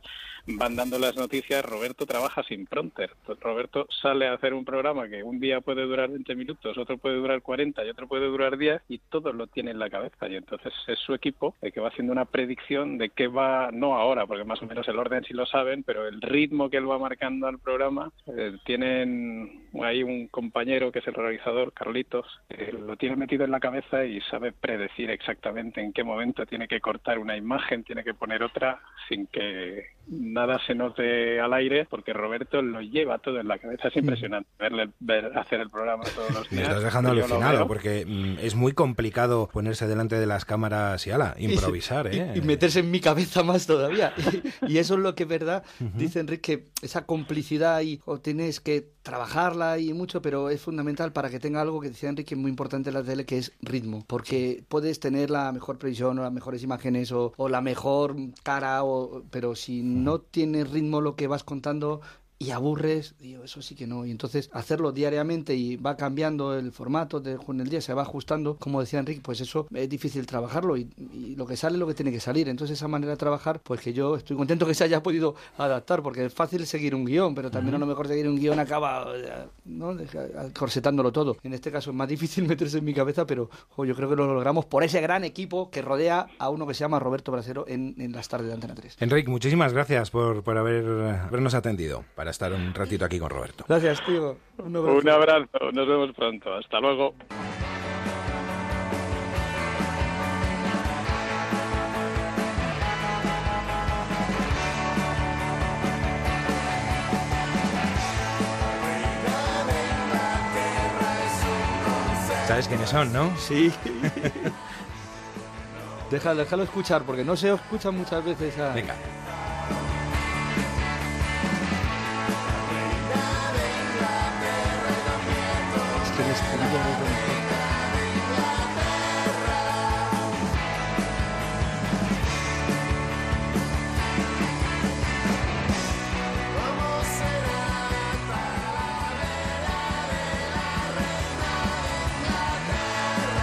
S9: van dando las noticias, Roberto trabaja sin pronter. Roberto sale a hacer un programa que un día puede durar 20 minutos, otro puede durar 40 y otro puede durar 10 y todo lo tiene en la cabeza. Y entonces es su equipo el que va haciendo una predicción de qué va, no ahora, porque más o menos el orden sí lo saben, pero el ritmo que él va marcando al programa, eh, tienen ahí un compañero que es el realizador, Carlitos, lo tiene metido en la cabeza y sabe predecir exactamente en qué momento tiene que cortar una imagen, tiene que poner otra sin que nada se note al aire, porque Roberto lo lleva todo en la cabeza. Es impresionante verle ver, hacer el programa todos los días.
S2: Me estás dejando alucinado, porque mm, es muy complicado ponerse delante de las cámaras y ala, improvisar, ¿eh?
S5: Y, meterse en mi cabeza más todavía. <laughs> y, eso es lo que es verdad, dice Enrique, esa complicidad y o tienes que trabajarla y mucho, pero es fundamental para que tenga algo que decía Enrique muy importante en la tele, que es ritmo, porque puedes tener la mejor previsión o las mejores imágenes o, o la mejor cara, o, pero si no tiene ritmo lo que vas contando, y aburres, digo, eso sí que no. Y entonces hacerlo diariamente y va cambiando el formato de con el día, se va ajustando, como decía Enrique, pues eso es difícil trabajarlo y, lo que sale es lo que tiene que salir. Entonces esa manera de trabajar, pues que yo estoy contento que se haya podido adaptar, porque es fácil seguir un guion, pero también a lo mejor seguir un guion acaba ¿no? corsetándolo todo. En este caso es más difícil <laughs> meterse en mi cabeza, pero yo creo que lo logramos por ese gran equipo que rodea a uno que se llama Roberto Brasero en, en las tardes de Antena 3.
S2: Enrique, muchísimas gracias por, por haber, habernos atendido para estar un ratito aquí con Roberto.
S5: Gracias, tío.
S9: Un abrazo. Un abrazo. Nos vemos pronto. Hasta luego.
S2: ¿Sabes quiénes son, no?
S5: Sí. <laughs> déjalo, déjalo escuchar, porque no se escucha muchas veces a...
S2: Venga.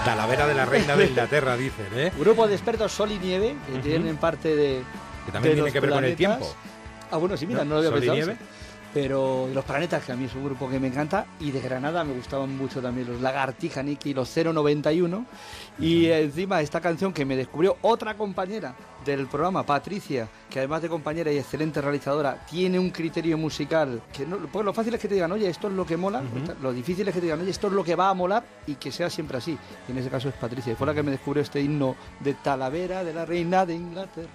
S2: Talavera de la reina de Inglaterra, dicen, ¿eh?
S5: Grupo de expertos Sol y Nieve, que tienen parte de.
S2: Que también tiene que ver con el tiempo.
S5: Ah, bueno, sí, mira, no, lo había pensado. Nieve? Pero los planetas, que a mí es un grupo que me encanta, y de Granada me gustaban mucho también los Lagartija Nicky, los 091. Y encima esta canción que me descubrió otra compañera del programa, Patricia, que además de compañera y excelente realizadora, tiene un criterio musical que no, pues lo fácil es que te digan, oye, esto es lo que mola, lo difícil es que te digan, oye, esto es lo que va a molar y que sea siempre así. Y en ese caso es Patricia, y fue la que me descubrió este himno de Talavera de la Reina de Inglaterra.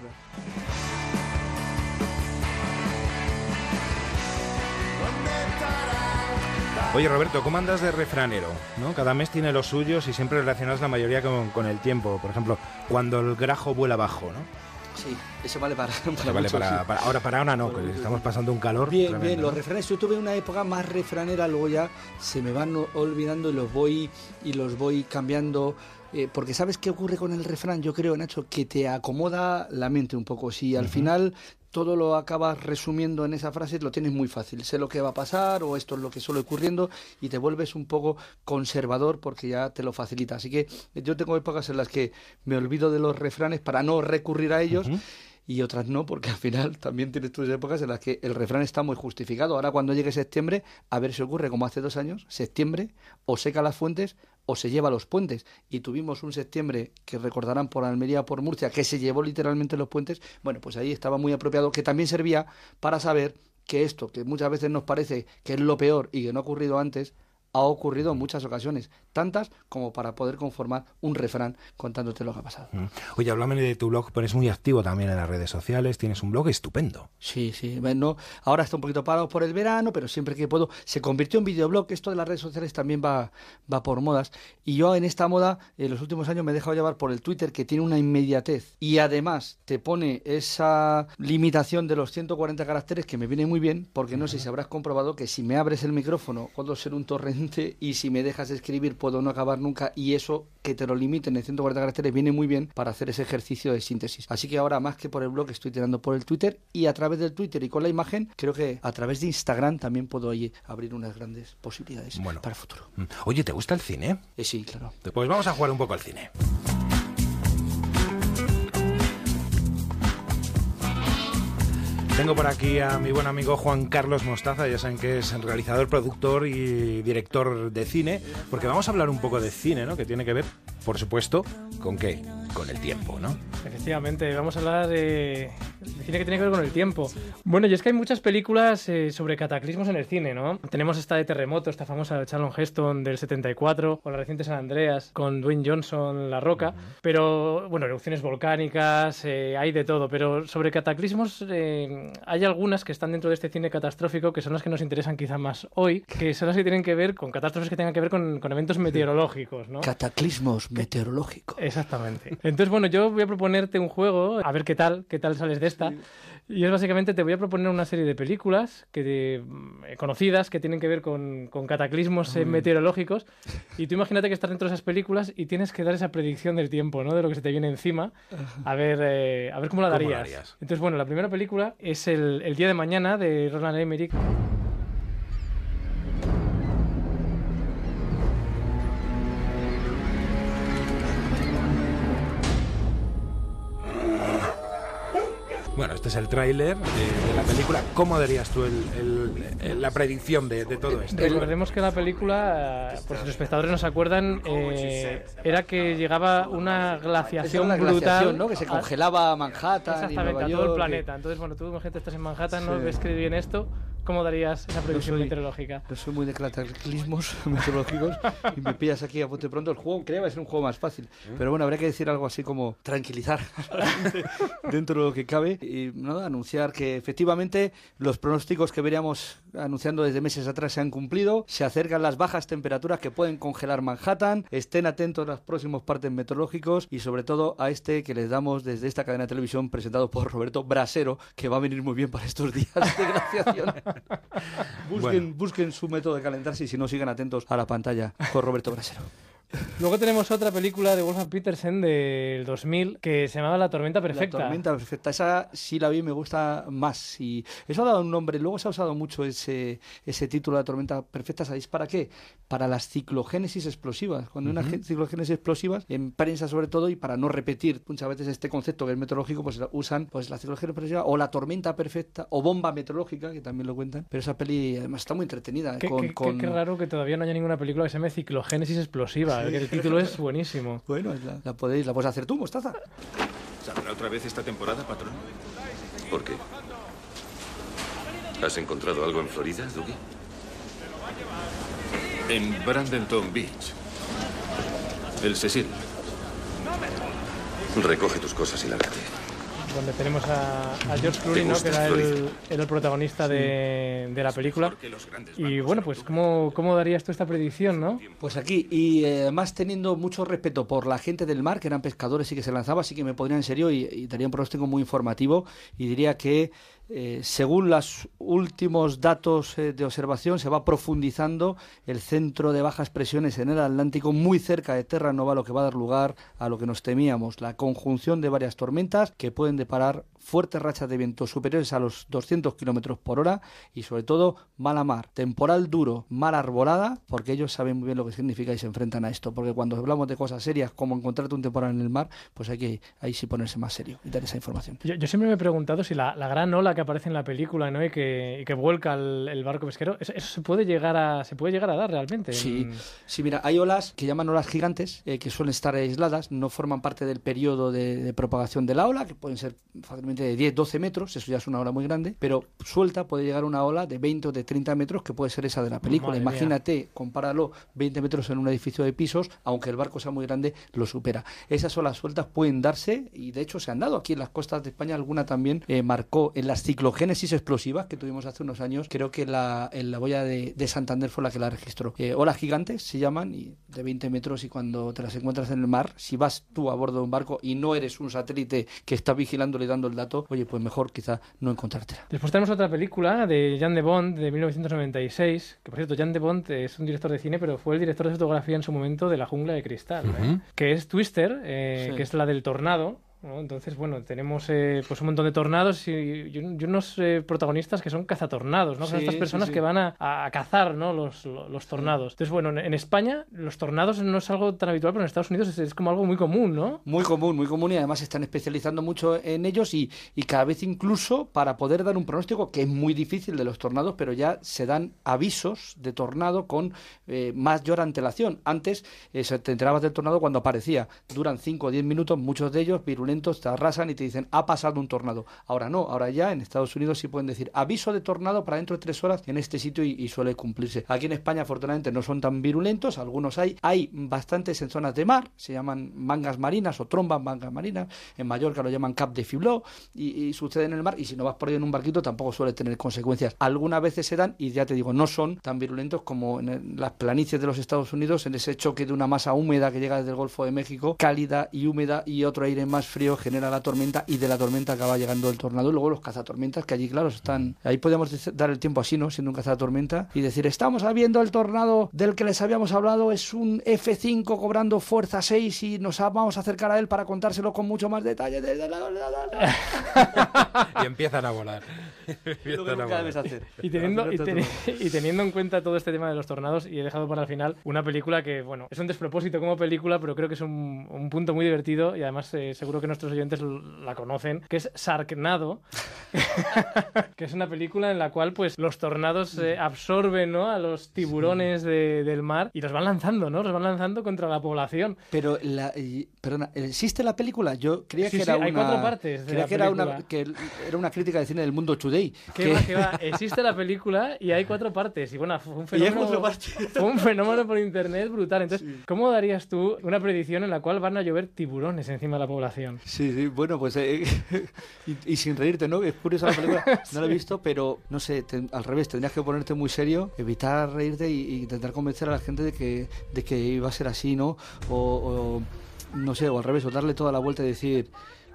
S2: Oye Roberto, ¿cómo andas de refranero? ¿no? Cada mes tiene los suyos y siempre relacionas la mayoría con, el tiempo. Por ejemplo, cuando el grajo vuela abajo, ¿no?
S5: Sí, eso vale para, <laughs>
S2: vale para, ahora para ahora no, estamos pasando un calor.
S5: Bien, bien, los refranes, yo tuve una época más refranera, luego ya se me van olvidando y los voy y los voy cambiando. Eh, porque sabes qué ocurre con el refrán, yo creo, Nacho, que te acomoda la mente un poco. Si al final todo lo acabas resumiendo en esa frase, lo tienes muy fácil. Sé lo que va a pasar o esto es lo que suele ocurriendo y te vuelves un poco conservador porque ya te lo facilita. Así que yo tengo épocas en las que me olvido de los refranes para no recurrir a ellos. y otras no, porque al final también tienes tus épocas en las que el refrán está muy justificado. Ahora cuando llegue septiembre, a ver si ocurre como hace dos años, septiembre, o seca las fuentes o se lleva los puentes. Y tuvimos un septiembre que recordarán por Almería, por Murcia, que se llevó literalmente los puentes. Bueno, pues ahí estaba muy apropiado, que también servía para saber que esto, que muchas veces nos parece que es lo peor y que no ha ocurrido antes, ha ocurrido en muchas ocasiones, tantas como para poder conformar un refrán contándote lo que ha pasado. Mm.
S2: Oye, háblame de tu blog, pones muy activo también en las redes sociales, tienes un blog estupendo.
S5: Sí, sí, bueno, ahora está un poquito parado por el verano, pero siempre que puedo, se convirtió en videoblog, esto de las redes sociales también va, va por modas, y yo en esta moda, en los últimos años me he dejado llevar por el Twitter, que tiene una inmediatez, y además te pone esa limitación de los 140 caracteres que me viene muy bien, porque no sé si habrás comprobado que si me abres el micrófono, puedo ser un torrente y si me dejas escribir puedo no acabar nunca y eso que te lo limiten en 140 caracteres viene muy bien para hacer ese ejercicio de síntesis. Así que ahora más que por el blog estoy tirando por el Twitter y a través del Twitter y con la imagen creo que a través de Instagram también puedo abrir unas grandes posibilidades para el futuro.
S2: Mm. Oye, ¿te gusta el cine?
S5: Eh, sí, claro.
S2: Pues vamos a jugar un poco al cine. Tengo por aquí a mi buen amigo Juan Carlos Mostaza, ya saben que es realizador, productor y director de cine, porque vamos a hablar un poco de cine, ¿no? Que tiene que ver, por supuesto, ¿con qué? Con el tiempo, ¿no?
S10: Efectivamente, vamos a hablar de, cine que tiene que ver con el tiempo. Bueno, y es que hay muchas películas eh, sobre cataclismos en el cine, ¿no? Tenemos esta de Terremoto, esta famosa de Charlton Heston del 74, o la reciente San Andreas con Dwayne Johnson, La Roca, pero bueno, erupciones volcánicas, eh, hay de todo, pero sobre cataclismos eh, hay algunas que están dentro de este cine catastrófico que son las que nos interesan quizá más hoy, que son las que tienen que ver con catástrofes que tengan que ver con, eventos meteorológicos, ¿no?
S5: Cataclismos meteorológicos.
S10: Exactamente. Entonces, bueno, yo voy a proponerte un juego, a ver qué tal, qué tal sales de esta. Y es básicamente, te voy a proponer una serie de películas que mm, conocidas que tienen que ver con, cataclismos eh, meteorológicos. Y tú imagínate que estás dentro de esas películas y tienes que dar esa predicción del tiempo, ¿no? De lo que se te viene encima. A ver, eh, a ver cómo la darías. Entonces, bueno, la primera película es el, el Día de Mañana de Roland Emmerich.
S2: Bueno, este es el tráiler de, la película. ¿Cómo darías tú la predicción de, todo esto?
S10: Recordemos que la película, pues los espectadores nos acuerdan, eh, era que llegaba una glaciación, brutal.
S5: ¿no? Que se congelaba Manhattan.
S10: Exactamente, a todo el planeta. Entonces, bueno, tú, gente, estás en Manhattan, ¿no? Ves que bien esto. ¿Cómo darías esa predicción meteorológica?
S5: Yo soy muy de cataclismos <laughs> meteorológicos y me pillas aquí a bote pronto. El juego creo que va a ser un juego más fácil. Pero bueno, habría que decir algo así como tranquilizar <laughs> dentro de lo que cabe y ¿no? anunciar que efectivamente los pronósticos que veríamos anunciando desde meses atrás se han cumplido. Se acercan las bajas temperaturas que pueden congelar Manhattan. Estén atentos a los próximos partes meteorológicos y sobre todo a este que les damos desde esta cadena de televisión presentado por Roberto Brasero, que va a venir muy bien para estos días de glaciación. Busquen, busquen su método de calentarse y si no, sigan atentos a la pantalla con Roberto Brasero.
S10: Luego tenemos otra película de Wolfgang Petersen del 2000 que se llamaba La Tormenta Perfecta.
S5: La Tormenta Perfecta, esa sí la vi y me gusta más. Y eso ha dado un nombre, luego se ha usado mucho ese, ese título, La Tormenta Perfecta, ¿sabéis para qué? Para las ciclogénesis explosivas. Cuando hay unas ciclogénesis explosivas, en prensa sobre todo, y para no repetir muchas veces este concepto que es meteorológico, pues usan pues la ciclogénesis explosiva o la tormenta perfecta o bomba meteorológica, que también lo cuentan. Pero esa peli además está muy entretenida.
S10: Qué,
S5: con,
S10: qué raro que todavía no haya ninguna película que se llame ciclogénesis explosiva el título es buenísimo.
S5: Bueno, la, podéis, la puedes hacer tú, Mostaza.
S11: ¿Saldrá otra vez esta temporada, patrón? ¿Por qué? ¿Has encontrado algo en Florida, Dougie? En Brandenton Beach. El Cecil. Recoge tus cosas y lárgate
S10: donde tenemos a, George Clooney, ¿no? que era el, el protagonista de, de, la película. Y bueno, pues ¿cómo, ¿cómo darías tú esta predicción, no?
S5: Pues aquí, y eh, además teniendo mucho respeto por la gente del mar, que eran pescadores y que se lanzaba, así que me podría en serio y, y daría un pronóstico muy informativo y diría que eh, según los últimos datos eh, de observación, se va profundizando el centro de bajas presiones en el Atlántico, muy cerca de Terra Nova, lo que va a dar lugar a lo que nos temíamos, la conjunción de varias tormentas que pueden deparar fuertes rachas de viento superiores a los 200 kilómetros por hora y, sobre todo, mala mar, temporal duro, mar arbolada, porque ellos saben muy bien lo que significa y se enfrentan a esto. Porque cuando hablamos de cosas serias como encontrarte un temporal en el mar, pues hay que ahí sí ponerse más serio y dar esa información.
S10: Yo, siempre me he preguntado si la, gran ola que aparece en la película ¿no? y, que, que vuelca el, barco pesquero, ¿eso, se, puede llegar a, se puede llegar a dar realmente.
S5: Sí, sí mira, hay olas que llaman olas gigantes, eh, que suelen estar aisladas, no forman parte del periodo de, de propagación de la ola, que pueden ser fácilmente de 10, 12 metros, eso ya es una ola muy grande, pero suelta puede llegar una ola de 20 o de 30 metros que puede ser esa de la película. Imagínate, compáralo, 20 metros en un edificio de pisos, aunque el barco sea muy grande, lo supera. Esas olas sueltas pueden darse y de hecho se han dado aquí en las costas de España, alguna también eh, marcó en las ciclogénesis explosivas que tuvimos hace unos años, creo que la, en la boya de, Santander fue la que la registró. Eh, olas gigantes se llaman y de 20 metros y cuando te las encuentras en el mar, si vas tú a bordo de un barco y no eres un satélite que está y dando el dato, oye, pues mejor quizá no encontrártela.
S10: Después tenemos otra película de Jan de Bond de 1996, que por cierto, Jan de Bond es un director de cine, pero fue el director de fotografía en su momento de La Jungla de Cristal, ¿eh? que es Twister, eh,
S5: Sí.
S10: que es la del tornado. ¿No? Entonces, bueno, tenemos eh, pues un montón de tornados y, y un- y unos eh, protagonistas que son cazatornados, ¿no? Son
S5: Sí,
S10: estas personas
S5: sí.
S10: que van a, a cazar, ¿no? Los, lo- los tornados. Entonces, bueno, en, en España los tornados no es algo tan habitual, pero en Estados Unidos es, es como algo muy común, ¿no?
S5: Muy común, muy común y además se están especializando mucho en ellos y, y cada vez incluso para poder dar un pronóstico que es muy difícil de los tornados, pero ya se dan avisos de tornado con eh, mayor antelación. Antes eh, se- te enterabas del tornado cuando aparecía. Duran 5 o 10 minutos, muchos de ellos virulentos te arrasan y te dicen ha pasado un tornado. Ahora no, ahora ya en Estados Unidos sí pueden decir aviso de tornado para dentro de tres horas en este sitio y, suele cumplirse. Aquí en España afortunadamente no son tan virulentos, algunos hay. Hay bastantes en zonas de mar, se llaman mangas marinas o trombas mangas marinas. En Mallorca lo llaman cap de fibló y, y sucede en el mar y si no vas por ahí en un barquito tampoco suele tener consecuencias. Algunas veces se dan y ya te digo, no son tan virulentos como en las planicies de los Estados Unidos, en ese choque de una masa húmeda que llega desde el Golfo de México, cálida y húmeda y otro aire más frío genera la tormenta y de la tormenta acaba llegando el tornado y luego los cazatormentas que allí claro están ahí podemos dar el tiempo así no siendo un cazatormenta y decir estamos viendo el tornado del que les habíamos hablado es un F5 cobrando fuerza 6 y nos vamos a acercar a él para contárselo con mucho más detalle <laughs> <laughs>
S2: Y empiezan a volar. <laughs>
S5: lo que
S2: Empiezan a
S5: nunca
S2: volar.
S5: debes hacer
S10: Y teniendo, y, teni- <laughs> teniendo en cuenta todo este tema de los tornados, y he dejado para el final una película que, bueno, es un despropósito como película, pero creo que es un, un punto muy divertido y además eh, seguro que nuestros oyentes la conocen, que es Sharknado, <laughs> que es una película en la cual pues los tornados eh, absorben ¿no? a los tiburones de- del mar y los van lanzando, ¿no? Los van lanzando contra la población.
S5: Pero, la, y- perdona, ¿existe la película? Yo creía
S10: Sí,
S5: que
S10: sí,
S5: era
S10: hay
S5: una...
S10: cuatro partes de
S5: creía
S10: la
S5: que era, una, que era una crítica de cine del mundo today.
S10: Que
S5: que-
S10: va, que va. Existe la película y hay cuatro partes. Y bueno, fue un fenómeno, fue un fenómeno por internet brutal. Entonces, ¿cómo darías tú una predicción en la cual van a llover tiburones encima de la población?
S5: Sí, sí, bueno, pues eh, <laughs> y, y sin reírte, ¿no? Es curiosa la película, no la he visto, pero no sé, te- al revés, tendrías que ponerte muy serio, evitar reírte y, y intentar convencer a la gente de que, de que iba a ser así, ¿no? O, o, no sé, o al revés, o darle toda la vuelta y decir,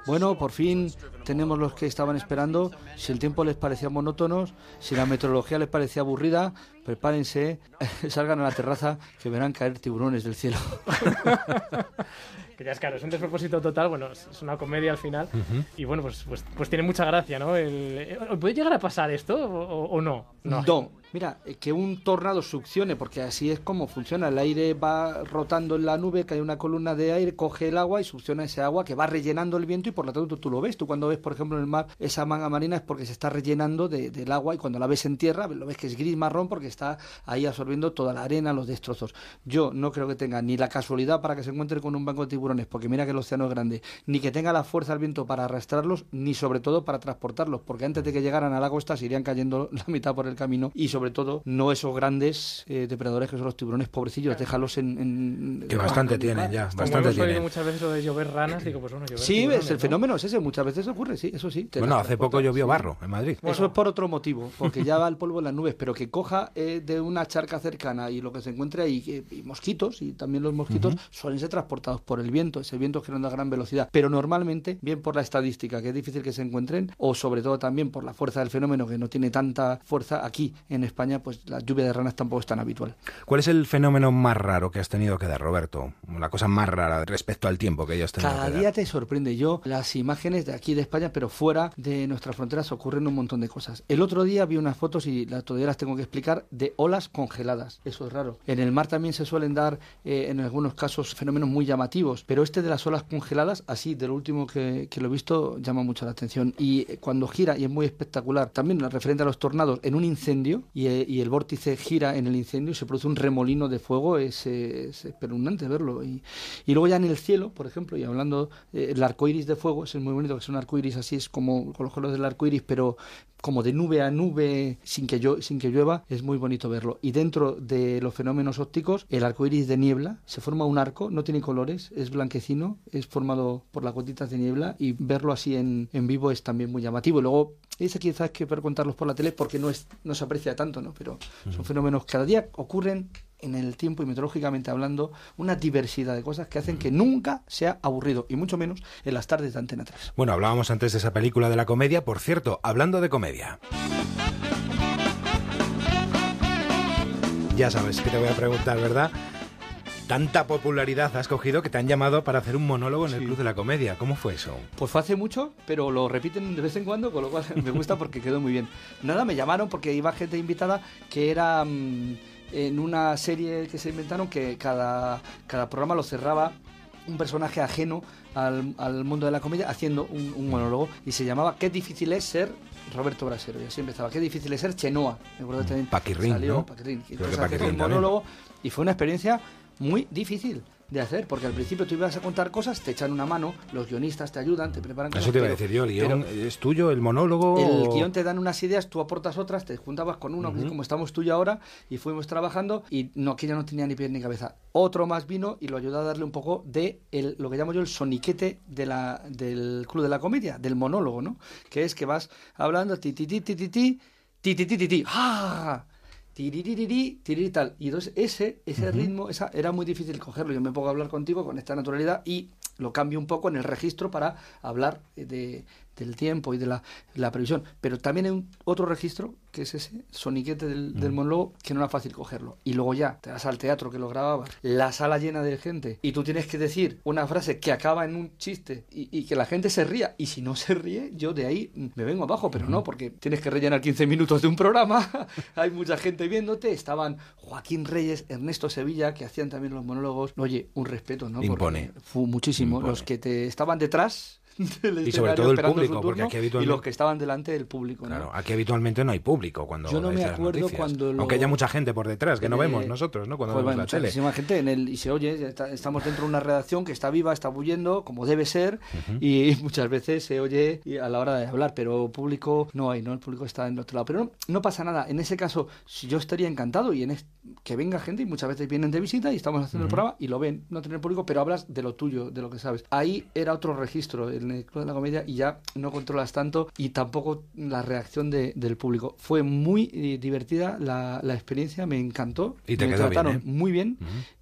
S5: bueno, por fin tenemos los que estaban esperando, si el tiempo les parecía monótono, si la meteorología les parecía aburrida, prepárense, <laughs> salgan a la terraza que verán caer tiburones del cielo. <laughs>
S10: Que ya es claro, es un despropósito total. Bueno, es una comedia al final. Y bueno, pues, pues, pues tiene mucha gracia, ¿no? El- eh, ¿Puede llegar a pasar esto o, no?
S5: No. Mira, eh, que un tornado succione, porque así es como funciona. El aire va rotando en la nube, cae una columna de aire, coge el agua y succiona ese agua que va rellenando el viento y por lo tanto tú lo ves. Tú cuando ves, por ejemplo, en el mar esa manga marina es porque se está rellenando de- del agua y cuando la ves en tierra lo ves que es gris marrón porque está ahí absorbiendo toda la arena, los destrozos. Yo no creo que tenga ni la casualidad para que se encuentre con un banco de tiburones, porque mira que el océano es grande, ni que tenga la fuerza del viento para arrastrarlos, ni sobre todo para transportarlos, porque antes de que llegaran a la costa se irían cayendo <laughs> la mitad por el camino y sobre todo no esos grandes eh, depredadores que son los tiburones pobrecillos, déjalos en... en-
S2: Que bastante
S5: en-
S2: tienen ya,
S10: Como
S2: bastante tienen.
S10: muchas veces lo de llover ranas, digo, pues bueno, llover
S5: Sí,
S10: tiburones,
S5: es el
S10: ¿no?
S5: fenómeno es ese, muchas veces ocurre, sí, eso sí.
S2: Bueno, hace poco llovió
S5: sí.
S2: barro en Madrid.
S5: Eso es por otro motivo, porque ya va el polvo en las nubes, pero que coja eh, de una charca cercana y lo que se encuentre ahí, y mosquitos, y también los mosquitos suelen ser transportados por el viento, ese viento que no da gran velocidad, pero normalmente, bien por la estadística, que es difícil que se encuentren, o sobre todo también por la fuerza del fenómeno, que no tiene tanta fuerza aquí en España, pues la lluvia de ranas tampoco es tan habitual.
S2: ¿Cuál es el fenómeno más raro que has tenido que dar, Roberto? La cosa más rara respecto al tiempo que hayas tenido
S5: Cada
S2: que dar.
S5: día te sorprende. Yo, las imágenes de aquí de España, pero fuera de nuestras fronteras ocurren un montón de cosas. El otro día vi unas fotos y todavía las tengo que explicar de olas congeladas. Eso es raro. En el mar también se suelen dar, eh, en algunos casos, fenómenos muy llamativos, pero este de las olas congeladas, así, de lo último que, que lo he visto, llama mucho la atención. Y eh, cuando gira, y es muy espectacular, también referente a los tornados, en un incendio, y, eh, y el vórtice gira en el incendio y se produce un remolino de fuego, es, es espeluznante verlo. Y, y luego ya en el cielo, por ejemplo, y hablando, eh, el arco iris de fuego, es muy bonito, que es un arco iris así, es como con los colores del arco iris, pero como de nube a nube sin que, llo- sin que llueva, es muy bonito verlo. Y dentro de los fenómenos ópticos, el arco iris de niebla, se forma un arco, no tiene colores, es blanquecino, es formado por las gotitas de niebla y verlo así en, en vivo es también muy llamativo. Y luego, ese quizás que ver contarlos por la tele porque no, es, no se aprecia tanto, ¿no? Pero son fenómenos que cada día ocurren en el tiempo y meteorológicamente hablando, una diversidad de cosas que hacen que nunca sea aburrido, y mucho menos en las tardes de Antena 3.
S2: Bueno, hablábamos antes de esa película de la comedia. Por cierto, hablando de comedia. Ya sabes que te voy a preguntar, ¿verdad? Tanta popularidad has cogido que te han llamado para hacer un monólogo en el Club de la Comedia. ¿Cómo fue eso?
S5: Pues fue hace mucho, pero lo repiten de vez en cuando, con lo cual <laughs> me gusta porque quedó muy bien. Nada, me llamaron porque iba gente invitada que era mm, en una serie que se inventaron que cada, cada programa lo cerraba un personaje ajeno al, al mundo de la comedia haciendo un, un monólogo y se llamaba Qué difícil es ser Roberto Brasero. Y así empezaba. Qué difícil es ser Chenoa. Me acuerdo también.
S2: Paquirrín,
S5: salió
S2: ¿no?
S5: Paquirrín. Entonces
S2: Paquirrín
S5: monólogo y fue una experiencia muy difícil de hacer, porque al principio tú ibas a contar cosas, te echan una mano, los guionistas te ayudan, te preparan cosas.
S2: Eso te iba a decir yo, el
S5: guion
S2: es tuyo, el monólogo.
S5: el
S2: o-
S5: guion te dan unas ideas, tú aportas otras, te juntabas con uno,
S2: Ujú.
S5: como estamos tú y ahora, y fuimos trabajando, y no, aquella no tenía ni pies ni cabeza. Otro más vino y lo ayudó a darle un poco de el, lo que llamo yo el soniquete de la, del club de la comedia, del monólogo, ¿no? Que es que vas hablando ti ti ti ti ti ti ti ti ti ti ti ¡ah! Tiriri, tal. Y entonces ese, ese ritmo, esa, era muy difícil cogerlo. Yo me pongo a hablar contigo con esta naturalidad y lo cambio un poco en el registro para hablar de, del tiempo y de la, la previsión. Pero también hay un, otro registro, que es ese soniquete del, del monólogo, que no era fácil cogerlo. Y luego ya, te vas al teatro que lo grababas, la sala llena de gente, y tú tienes que decir una frase que acaba en un chiste y, y que la gente se ría. Y si no se ríe, yo de ahí mm, me vengo abajo, pero no, porque tienes que rellenar 15 minutos de un programa, <laughs> hay mucha gente viéndote, estaban Joaquín Reyes, Ernesto Sevilla, que hacían también los monólogos. Oye, un respeto, ¿no? Porque
S2: Impone.
S5: Fue muchísimo.
S2: Impone.
S5: Los que te estaban detrás <laughs> del
S2: Y sobre todo el público, porque aquí
S5: y
S2: habitualmente-
S5: los que estaban delante del público. ¿no?
S2: Claro, aquí habitualmente no hay público cuando
S5: Yo no me acuerdo cuando lo-
S2: Aunque haya mucha gente por detrás, que no
S5: Eh,
S2: vemos nosotros, ¿no? Cuando
S5: pues
S2: vemos
S5: bueno,
S2: la tele.
S5: muchísima gente en el, y se oye, está- estamos dentro de una redacción que está viva, está bulliendo, como debe ser, y <laughs> muchas veces se oye y a la hora de hablar, pero público no hay, ¿no? El público está en otro lado. Pero no, no pasa nada. En ese caso, yo estaría encantado y en es- que venga gente, y muchas veces vienen de visita y estamos haciendo el
S2: Ujú.
S5: programa y lo ven, no tener público, pero hablas de lo tuyo, de lo que sabes. Ahí era otro registro en el Club de la Comedia y ya no controlas tanto y tampoco la reacción de- del público. Fue muy eh, divertida la, la experiencia, me encantó.
S2: Y te
S5: me
S2: quedó bien,
S5: trataron
S2: ¿eh?
S5: muy bien.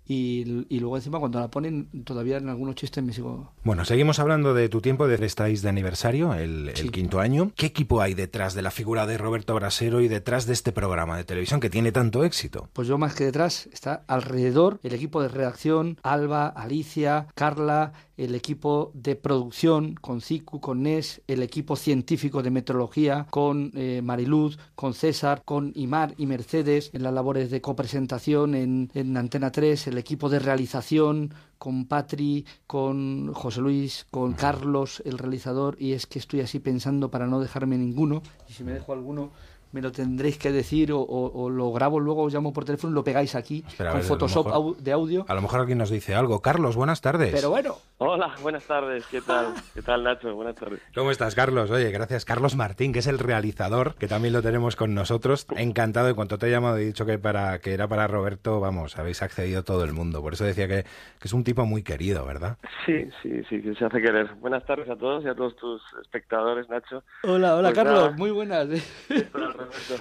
S5: Y, y luego encima cuando la ponen todavía en algunos chistes me sigo
S2: Bueno, seguimos hablando de tu tiempo, de estáis de aniversario, el, el quinto año. ¿Qué equipo hay detrás de la figura de Roberto Brasero y detrás de este programa de televisión que tiene tanto éxito?
S5: Pues yo más que detrás está alrededor el equipo de redacción, Alba, Alicia, Carla, el equipo de producción con Cicu, con Nes, el equipo científico de meteorología con eh, Mariluz, con César, con Imar y Mercedes en las labores de copresentación en, en Antena 3, el equipo de realización con Patri, con José Luis, con Carlos, el realizador, y es que estoy así pensando para no dejarme ninguno, y si me dejo alguno me lo tendréis que decir o, o- o lo grabo luego, os llamo por teléfono y lo pegáis aquí
S2: Espera,
S5: con
S2: ver,
S5: Photoshop
S2: mejor-
S5: au- de audio.
S2: A lo mejor alguien nos dice algo. Carlos, buenas tardes.
S5: Pero bueno,
S12: Hola, buenas tardes, ¿qué tal? ¿Qué tal Nacho? Buenas tardes.
S2: ¿Cómo estás, Carlos? Oye, gracias. Carlos Martín, que es el realizador, que también lo tenemos con nosotros. Encantado, en cuanto te he llamado y he dicho que, para, que era para Roberto, vamos, habéis accedido todo el mundo. Por eso decía que, que es un tipo muy querido, ¿verdad?
S12: Sí, sí, sí, que se hace querer. Buenas tardes a todos y a todos tus espectadores, Nacho.
S5: hola, hola
S12: Pues
S5: Carlos,
S12: nada.
S5: muy buenas.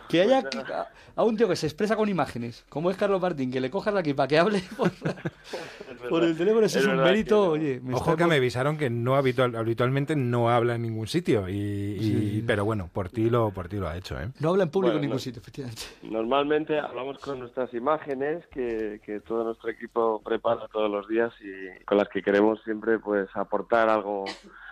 S5: Que haya
S12: Pues
S5: que- a, a un tío que se expresa con imágenes, como es Carlos Martín, que le cojas aquí para que hable <laughs> por, por el teléfono, ese
S12: Es
S5: es, un mérito,
S12: que no.
S5: oye. me
S2: Ojo
S5: está-
S2: que me avisaron que no habitual, habitualmente no habla en ningún sitio. Y, y-
S5: Sí.
S2: Pero bueno, por ti lo, por ti lo ha hecho, ¿eh?
S5: No habla en público
S12: Bueno,
S5: en ningún
S12: no.
S5: sitio, efectivamente.
S12: Normalmente hablamos con nuestras imágenes que, que todo nuestro equipo prepara todos los días y con las que queremos siempre pues aportar algo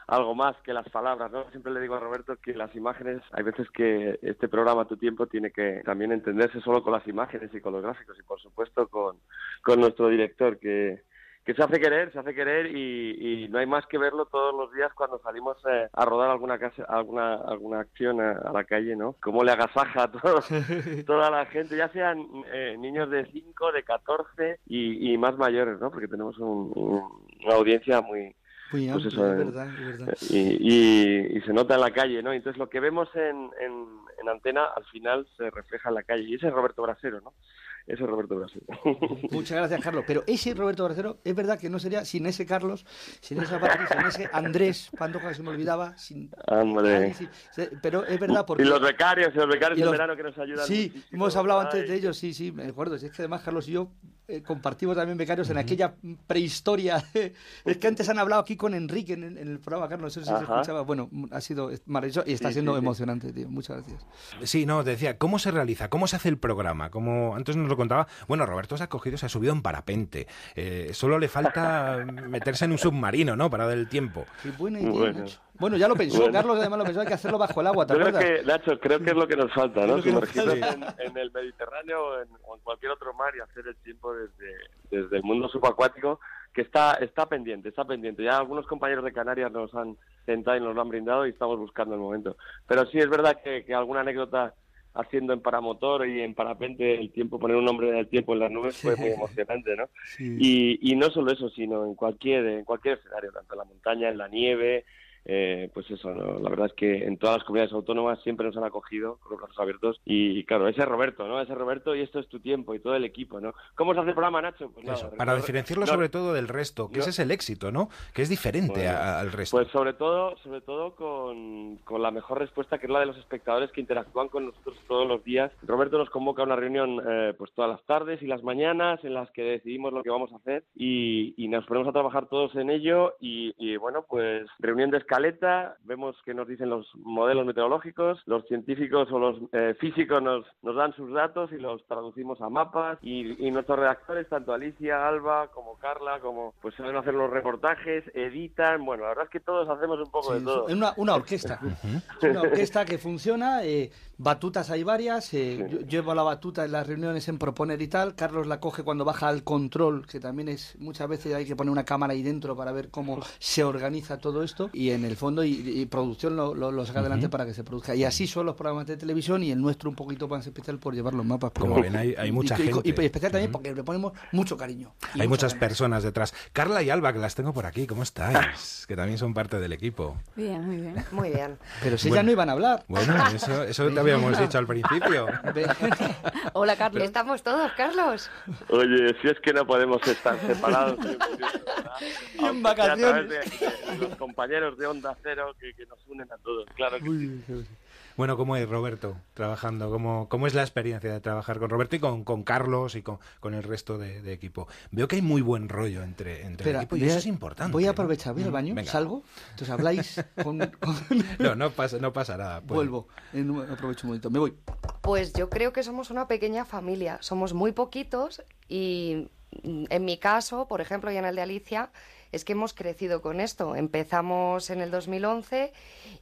S12: algo más que las palabras, ¿no? Siempre le digo a Roberto que las imágenes, hay veces que este programa Tu Tiempo tiene que también entenderse solo con las imágenes y con los gráficos y por supuesto con, con nuestro director que, que se hace querer, se hace querer y, y no hay más que verlo todos los días cuando salimos eh, a rodar alguna casa, alguna alguna acción a, a la calle, ¿no? Cómo le agasaja a todo, <laughs> toda la gente, ya sean eh, niños de 5, de 14 y, y más mayores, ¿no? Porque tenemos un- un- una audiencia muy
S5: Muy
S12: pues eso,
S5: es
S12: eh,
S5: verdad, es verdad.
S12: y, y- y se nota en la calle, ¿no? Entonces lo que vemos en, en, en antena, al final se refleja en la calle. Y ese es Roberto Brasero, ¿no? Ese es Roberto Brasero. <laughs>
S5: Muchas gracias, Carlos. Pero ese Roberto Brasero, es verdad que no sería sin ese Carlos, sin esa Patricia, sin ese Andrés Pantoja, que se me olvidaba. Sin...
S12: Hombre.
S5: Pero es verdad porque...
S12: Y los becarios, y los becarios
S5: Y
S12: del verano que nos ayudan.
S5: Sí,
S12: muchísimo.
S5: hemos hablado antes de ellos, sí, sí, me acuerdo. Es que además Carlos y yo eh, compartimos también becarios en aquella prehistoria. <laughs> es que antes han hablado aquí con Enrique en, el- en el programa, Carlos, no sé si se escuchaba. Bueno, ha sido maravilloso y está
S2: Sí,
S5: siendo
S2: sí, sí.
S5: emocionante, tío. Muchas gracias.
S2: Sí, no, te decía, ¿cómo se realiza? ¿Cómo se hace el programa? Como antes nos lo contaba, bueno, Roberto se ha cogido, se ha subido en parapente. Eh, solo le falta <laughs> meterse en un submarino, ¿no? Para dar el tiempo.
S5: Qué buena idea,
S12: Bueno.
S5: Nacho. Bueno, ya lo pensó,
S12: Bueno.
S5: Carlos además lo pensó, hay que hacerlo bajo el agua, ¿te
S12: creo que, Nacho, creo que es lo que nos falta, ¿no?
S5: lo
S12: Sumergirnos
S5: falta.
S12: en, en el Mediterráneo o en, o en cualquier otro mar y hacer el tiempo desde, desde el mundo subacuático, que está, está pendiente, está pendiente. Ya algunos compañeros de Canarias nos han sentado y nos lo han brindado y estamos buscando el momento. Pero sí es verdad que, que alguna anécdota haciendo en paramotor y en parapente el tiempo, poner un nombre del tiempo en las nubes fue muy emocionante, ¿no? Y, y no solo eso, sino en cualquier, en cualquier escenario, tanto en la montaña, en la nieve, eh, pues eso, ¿no? la verdad es que en todas las comunidades autónomas siempre nos han acogido con los brazos abiertos y, claro, ese es Roberto, ¿no? Ese es Roberto y esto es tu tiempo y todo el equipo, ¿no? ¿Cómo se hace el programa, Nacho? Pues nada,
S2: Eso, para
S12: recordar-
S2: diferenciarlo
S12: no,
S2: sobre todo del resto, que
S12: no.
S2: ese es el éxito, ¿no? Que es diferente
S12: Bueno,
S2: a- al resto.
S12: Pues sobre todo, sobre todo con, con la mejor respuesta que es la de los espectadores que interactúan con nosotros todos los días. Roberto nos convoca a una reunión eh, pues todas las tardes y las mañanas en las que decidimos lo que vamos a hacer y, y nos ponemos a trabajar todos en ello y, y, bueno, pues reunión de escaleta, vemos que nos dicen los modelos meteorológicos, los científicos o los eh, físicos nos, nos dan sus datos y los traducimos a mapas y, y nuestros redactores, tanto Alicia, Alba como Carla, como pues saben hacer los reportajes, editan, bueno, la verdad es que todos hacemos un poco
S5: Sí,
S12: de todo.
S5: es una, una orquesta. <laughs> Es una orquesta que funciona, eh, batutas hay varias, eh, yo llevo la batuta en las reuniones en proponer y tal, Carlos la coge cuando baja al control, que también es, muchas veces hay que poner una cámara ahí dentro para ver cómo se organiza todo esto, y en el fondo y, y producción lo, lo- lo saca adelante
S2: Ujú.
S5: para que se produzca. Y así son los programas de televisión y el nuestro un poquito más especial por llevar los mapas. pero-
S2: Como ven, hay- hay
S5: y-
S2: mucha
S5: y- y-
S2: gente.
S5: Y, especial también porque le ponemos mucho cariño. y
S2: Hay
S5: mucha
S2: muchas personas detrás. Carla y Alba, que las tengo por aquí, ¿cómo estáis? que también son parte del equipo.
S13: Bien, muy bien. Muy bien. <laughs>
S5: Pero si
S2: Bueno.
S5: ya no iban a hablar.
S2: Bueno, eso, eso te habíamos dicho al principio. <laughs>
S13: Hola, Carlos. Estamos todos, Carlos.
S12: Oye, si es que no podemos estar separados. <laughs> través
S5: vacaciones.
S12: de, de los compañeros de Onda Cero que, que nos unen a todos, claro que sí.
S2: Bueno, ¿cómo es Roberto trabajando? ¿Cómo, cómo es la experiencia de trabajar con Roberto y con, con Carlos y con, con el resto de, de equipo? Veo que hay muy buen rollo entre, entre
S5: Espera,
S2: el equipo y
S5: voy a-
S2: eso es importante.
S5: Voy a aprovechar, voy al baño,
S2: Venga.
S5: salgo, entonces habláis <laughs> con... con-
S2: No, no pasa, no pasa nada. Puede.
S5: Vuelvo, en un- aprovecho un momento, me voy.
S13: Pues yo creo que somos una pequeña familia. Somos muy poquitos y mm, en mi caso, por ejemplo, y en el de Alicia, es que hemos crecido con esto. Empezamos en el 2011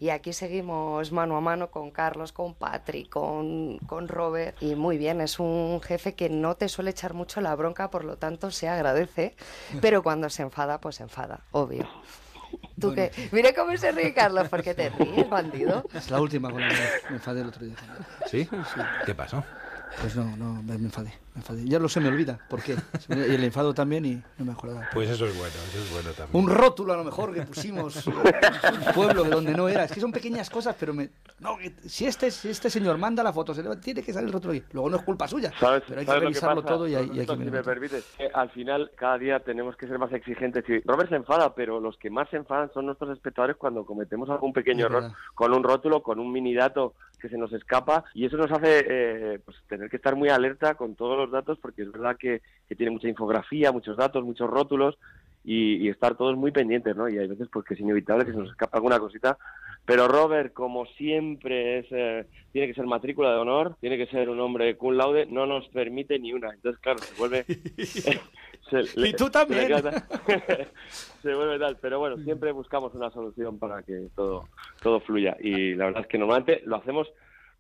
S13: y aquí seguimos mano a mano con Carlos, con Patrick, con, con Robert. Y muy bien, es un jefe que no te suele echar mucho la bronca, por lo tanto se agradece. Pero cuando se enfada, pues se enfada, obvio. ¿Tú qué? Mira cómo se ríe Carlos, ¿por qué te ríes, bandido?
S5: Es la última con la que me enfadé el otro día.
S2: ¿Sí? ¿Qué pasó?
S5: Pues no, no, me enfadé, me enfadé. Ya lo sé, me olvida, ¿por qué? Me- Y el enfado también y no me acordaba.
S2: Pues eso es bueno, eso es bueno también.
S5: Un rótulo a lo mejor que pusimos, un pueblo de donde no era. Es que son pequeñas cosas, pero me... No, que si este, si este señor manda la foto, se le va- tiene que salir el rótulo ahí. Luego no es culpa suya,
S12: ¿Sabes,
S5: pero hay que
S12: sabes lo
S5: revisarlo
S12: pasa,
S5: todo y hay, y
S12: Roberto,
S5: que
S12: si me permites, que al final cada día tenemos que ser más exigentes. Robert se enfada, pero los que más se enfadan son nuestros espectadores cuando cometemos algún pequeño
S5: Es
S12: error
S5: verdad.
S12: con un rótulo, con un mini dato que se nos escapa y eso nos hace eh, pues, tener que estar muy alerta con todos los datos porque es verdad que, que tiene mucha infografía, muchos datos, muchos rótulos y, y estar todos muy pendientes, ¿no? Y hay veces pues que es inevitable que se nos escapa alguna cosita. Pero Robert, como siempre, es, eh, tiene que ser matrícula de honor, tiene que ser un hombre cum laude, no nos permite ni una. Entonces, claro, se vuelve... <laughs> <laughs> se le-
S5: Y tú
S12: se
S5: también.
S12: queda- <laughs> se vuelve tal. Pero bueno, siempre buscamos una solución para que todo, todo fluya. Y la verdad es que normalmente lo hacemos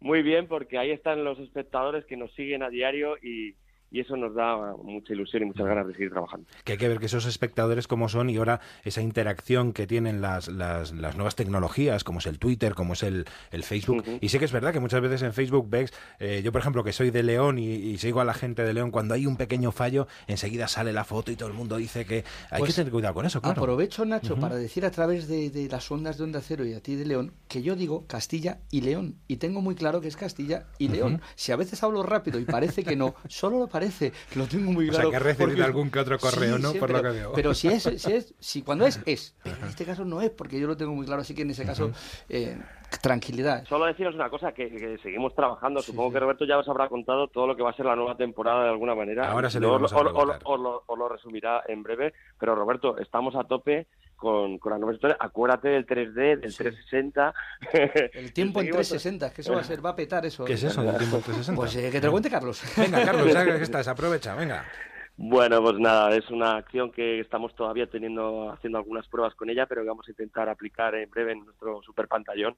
S12: muy bien porque ahí están los espectadores que nos siguen a diario y, y eso nos da mucha ilusión y muchas ganas de seguir trabajando.
S2: Que hay que ver que esos espectadores como son y ahora esa interacción que tienen las, las, las nuevas tecnologías, como es el Twitter, como es el, el Facebook. Y sé que es verdad que muchas veces en Facebook ves, eh, yo por ejemplo que soy de León y, y, sigo a la gente de León, cuando hay un pequeño fallo, enseguida sale la foto y todo el mundo dice que hay
S5: Pues
S2: que tener cuidado con eso, claro.
S5: Aprovecho, Nacho, para decir a través de, de las ondas de Onda Cero y a ti de León, que yo digo Castilla y León. Y tengo muy claro que es Castilla y León. Si a veces hablo rápido y parece que no, solo lo parece. Lo tengo muy
S2: O sea,
S5: claro.
S2: que has recibido
S5: porque-
S2: algún que otro correo, ¿no? Por lo
S5: pero,
S2: que veo.
S5: Pero si es, si es, si cuando es, es. Pero en este caso no es, porque yo lo tengo muy claro. Así que en ese caso, eh, tranquilidad.
S12: Solo deciros una cosa, que, que seguimos trabajando. Supongo que Roberto ya os habrá contado todo lo que va a ser la nueva temporada de alguna manera.
S2: Ahora se lo
S12: lo, os lo resumirá en breve. Pero Roberto, estamos a tope con, con las nuevas historias. Acuérdate del 3D, del 360. <laughs>
S5: El tiempo en
S12: Seguimos-
S5: 360, que eso va a ser, va a petar eso.
S2: ¿Qué es eso del tiempo en 360?
S5: Pues eh, que te lo cuente Carlos. <laughs>
S2: Venga, Carlos, ya que estás, aprovecha, venga.
S12: Bueno, pues nada, es una acción que estamos todavía teniendo, haciendo algunas pruebas con ella, pero que vamos a intentar aplicar en breve en nuestro super pantallón.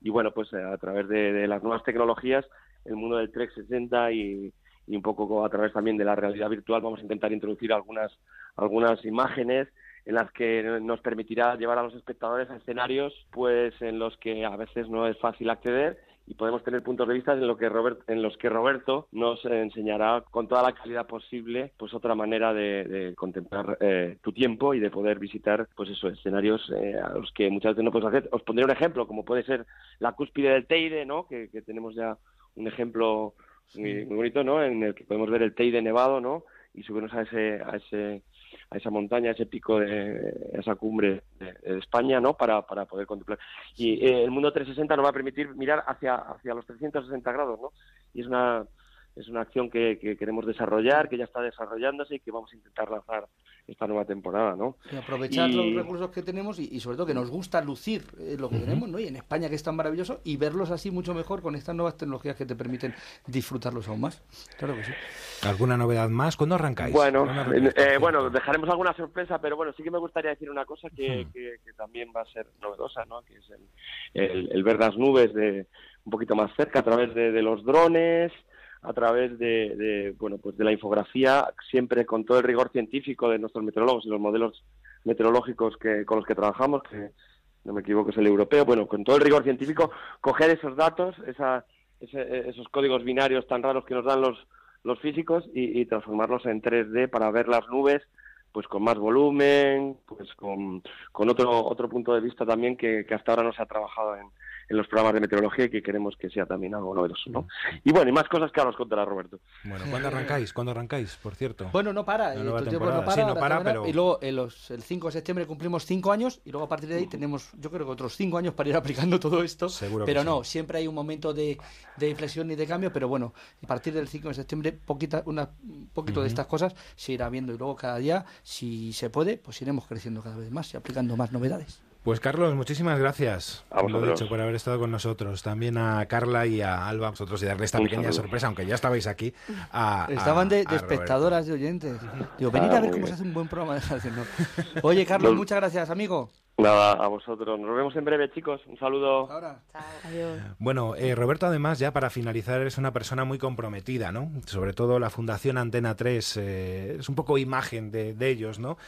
S12: Y bueno, pues eh, a través de, de las nuevas tecnologías, el mundo del 360 y, y un poco a través también de la realidad virtual, vamos a intentar introducir algunas, algunas imágenes en las que nos permitirá llevar a los espectadores a escenarios pues en los que a veces no es fácil acceder y podemos tener puntos de vista en, lo que Robert, en los que Roberto nos enseñará con toda la calidad posible pues otra manera de, de contemplar eh, tu tiempo y de poder visitar pues eso escenarios eh, a los que muchas veces no puedes hacer. Os pondré un ejemplo como puede ser la cúspide del Teide, ¿no? que, que tenemos ya un ejemplo muy, muy bonito, ¿no? En el que podemos ver el Teide nevado, ¿no? Y subirnos a ese a ese a esa montaña, a ese pico de esa cumbre de, de España, ¿no? Para, para poder contemplar. Y eh, el mundo 360 nos va a permitir mirar hacia hacia los 360 grados, ¿no? Y es una es una acción que, que queremos desarrollar, que ya está desarrollándose y que vamos a intentar lanzar esta nueva temporada, ¿no?
S5: Y aprovechar
S12: Y-
S5: los recursos que tenemos y, y sobre todo que nos gusta lucir eh, lo que tenemos, ¿no? Y en España que es tan maravilloso y verlos así mucho mejor con estas nuevas tecnologías que te permiten disfrutarlos aún más. Claro que sí.
S2: ¿Alguna novedad más? ¿Cuándo arrancáis?
S12: Bueno,
S2: ¿Cuándo arrancáis?
S12: eh, bueno, dejaremos alguna sorpresa, pero bueno, sí que me gustaría decir una cosa que,
S2: Hmm.
S12: que- que también va a ser novedosa, ¿no? Que es el, el- el ver las nubes de un poquito más cerca a través de, de los drones, a través de, de, bueno, pues de la infografía, siempre con todo el rigor científico de nuestros meteorólogos y los modelos meteorológicos que con los que trabajamos, que no me equivoco es el europeo, bueno, con todo el rigor científico, coger esos datos, esa, ese- esos códigos binarios tan raros que nos dan los, los físicos y, y transformarlos en 3D para ver las nubes pues con más volumen, pues con, con otro otro punto de vista también que, que hasta ahora no se ha trabajado en, en los programas de meteorología y que queremos que sea también algo novedoso, ¿no? Y bueno, y más cosas que ahora os contará Roberto.
S2: Bueno, ¿cuándo arrancáis? ¿Cuándo arrancáis, por cierto?
S5: Bueno, no para. Eh, no para,
S2: Sí, no para, pero-
S5: Y luego los- el 5 de septiembre cumplimos 5 años y luego a partir de ahí tenemos, yo creo que otros 5 años para ir aplicando <laughs> todo esto.
S2: Seguro
S5: pero
S2: sí.
S5: no, siempre hay un momento de, de inflexión y de cambio, pero bueno, a partir del 5 de septiembre poquita, una, un poquito de estas cosas se irá viendo y luego cada día, si se puede, pues iremos creciendo cada vez más y aplicando más novedades.
S2: Pues Carlos, muchísimas gracias.
S12: A
S2: Lo dicho, por haber estado con nosotros. También a Carla y a Alba, vosotros, y darle esta
S12: Un
S2: pequeña
S12: saludo.
S2: sorpresa, aunque ya estabais aquí. A, a-
S5: Estaban de, de
S2: a
S5: espectadoras, de oyentes. Digo, venid
S12: Ah,
S5: a ver
S12: muy
S5: cómo
S12: bien.
S5: se hace un buen programa de radio. ¿no? Oye, Carlos,
S12: Los-
S5: muchas gracias, amigo.
S12: Nada, a vosotros. Nos vemos en breve, chicos. Un saludo.
S5: Ahora.
S13: Adiós.
S2: Bueno, eh, Roberto, además, ya para finalizar, eres una persona muy comprometida, ¿no? Sobre todo la Fundación Antena 3 eh, es un poco imagen de, de ellos, ¿no?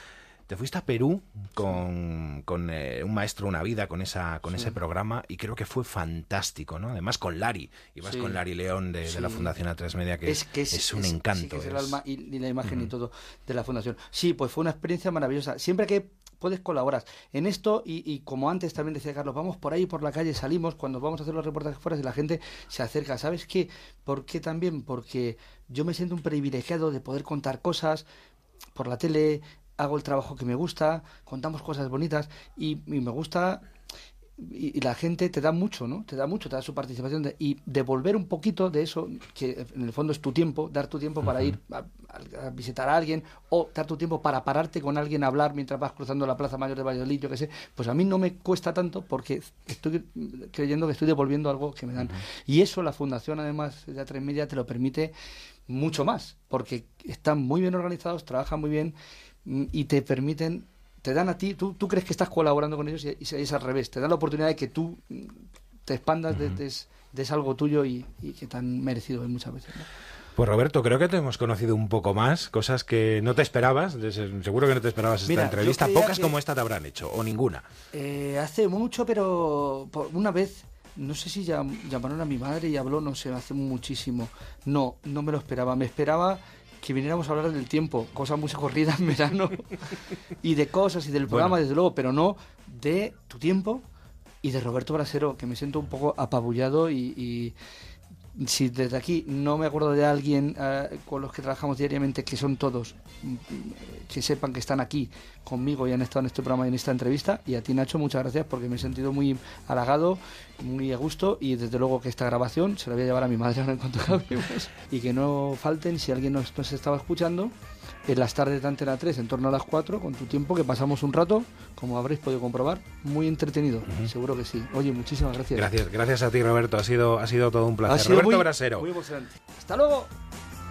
S2: Te fuiste a Perú con, con, eh, un maestro, una vida, con esa con
S5: Sí.
S2: ese programa y creo que fue fantástico, ¿no? Además con Lari, ibas
S5: Sí.
S2: con Lari León de, de la. Fundación A3 Media, que es,
S5: que
S2: es un
S5: sí
S2: encanto.
S5: que es el
S2: es-
S5: alma y, y la imagen y todo de la fundación. Sí, pues fue una experiencia maravillosa. Siempre que puedes colaborar en esto y, y como antes también decía Carlos, vamos por ahí por la calle, salimos cuando vamos a hacer los reportajes fuera y la gente se acerca. ¿Sabes qué? ¿Por qué también? Porque yo me siento un privilegiado de poder contar cosas por la tele, hago el trabajo que me gusta, contamos cosas bonitas y, y me gusta y, y la gente te da mucho, ¿no? Te da mucho, te da su participación de- y devolver un poquito de eso, que en el fondo es tu tiempo, dar tu tiempo para ir a, visitar a alguien o dar tu tiempo para pararte con alguien a hablar mientras vas cruzando la Plaza Mayor de Valladolid, yo qué sé, pues a mí no me cuesta tanto porque estoy creyendo que estoy devolviendo algo que me dan. Y eso la Fundación, además de A3 Media, te lo permite mucho más, porque están muy bien organizados, trabajan muy bien y te permiten te dan a ti, tú, tú crees que estás colaborando con ellos y, y es al revés, te dan la oportunidad de que tú mm, te expandas, de- des- des algo tuyo y, y que te han merecido muchas veces. ¿no?
S2: Pues Roberto, creo que te hemos conocido un poco más, cosas que no te esperabas, seguro que no te esperabas esta
S5: Mira,
S2: entrevista, pocas
S5: que-
S2: como esta te habrán hecho, o ninguna.
S5: Eh, hace mucho, pero por una vez, no sé si llam- llamaron a mi madre y habló, no sé, hace muchísimo. No, no me lo esperaba. Me esperaba que viniéramos a hablar del tiempo, cosas muy corridas en verano, <laughs> y de cosas y del programa,
S2: Bueno.
S5: desde luego, pero no de tu tiempo y de Roberto Brasero, que me siento un poco apabullado y... y si desde aquí no me acuerdo de alguien eh, con los que trabajamos diariamente, que son todos, mm, que sepan que están aquí conmigo y han estado en este programa y en esta entrevista. Y a ti, Nacho, muchas gracias porque me he sentido muy halagado, muy a gusto y desde luego que esta grabación se la voy a llevar a mi madre ahora en cuanto acabemos. Y que no falten, si alguien nos, nos estaba escuchando, en las tardes de Antena 3, en torno a las 4, con tu tiempo, que pasamos un rato, como habréis podido comprobar, muy entretenido. Seguro que sí. Oye, muchísimas gracias.
S2: Gracias, gracias a ti Roberto, ha sido, ha sido todo un placer.
S5: Ha sido
S2: Roberto
S5: muy,
S2: Brasero.
S5: muy emocionante. Hasta luego.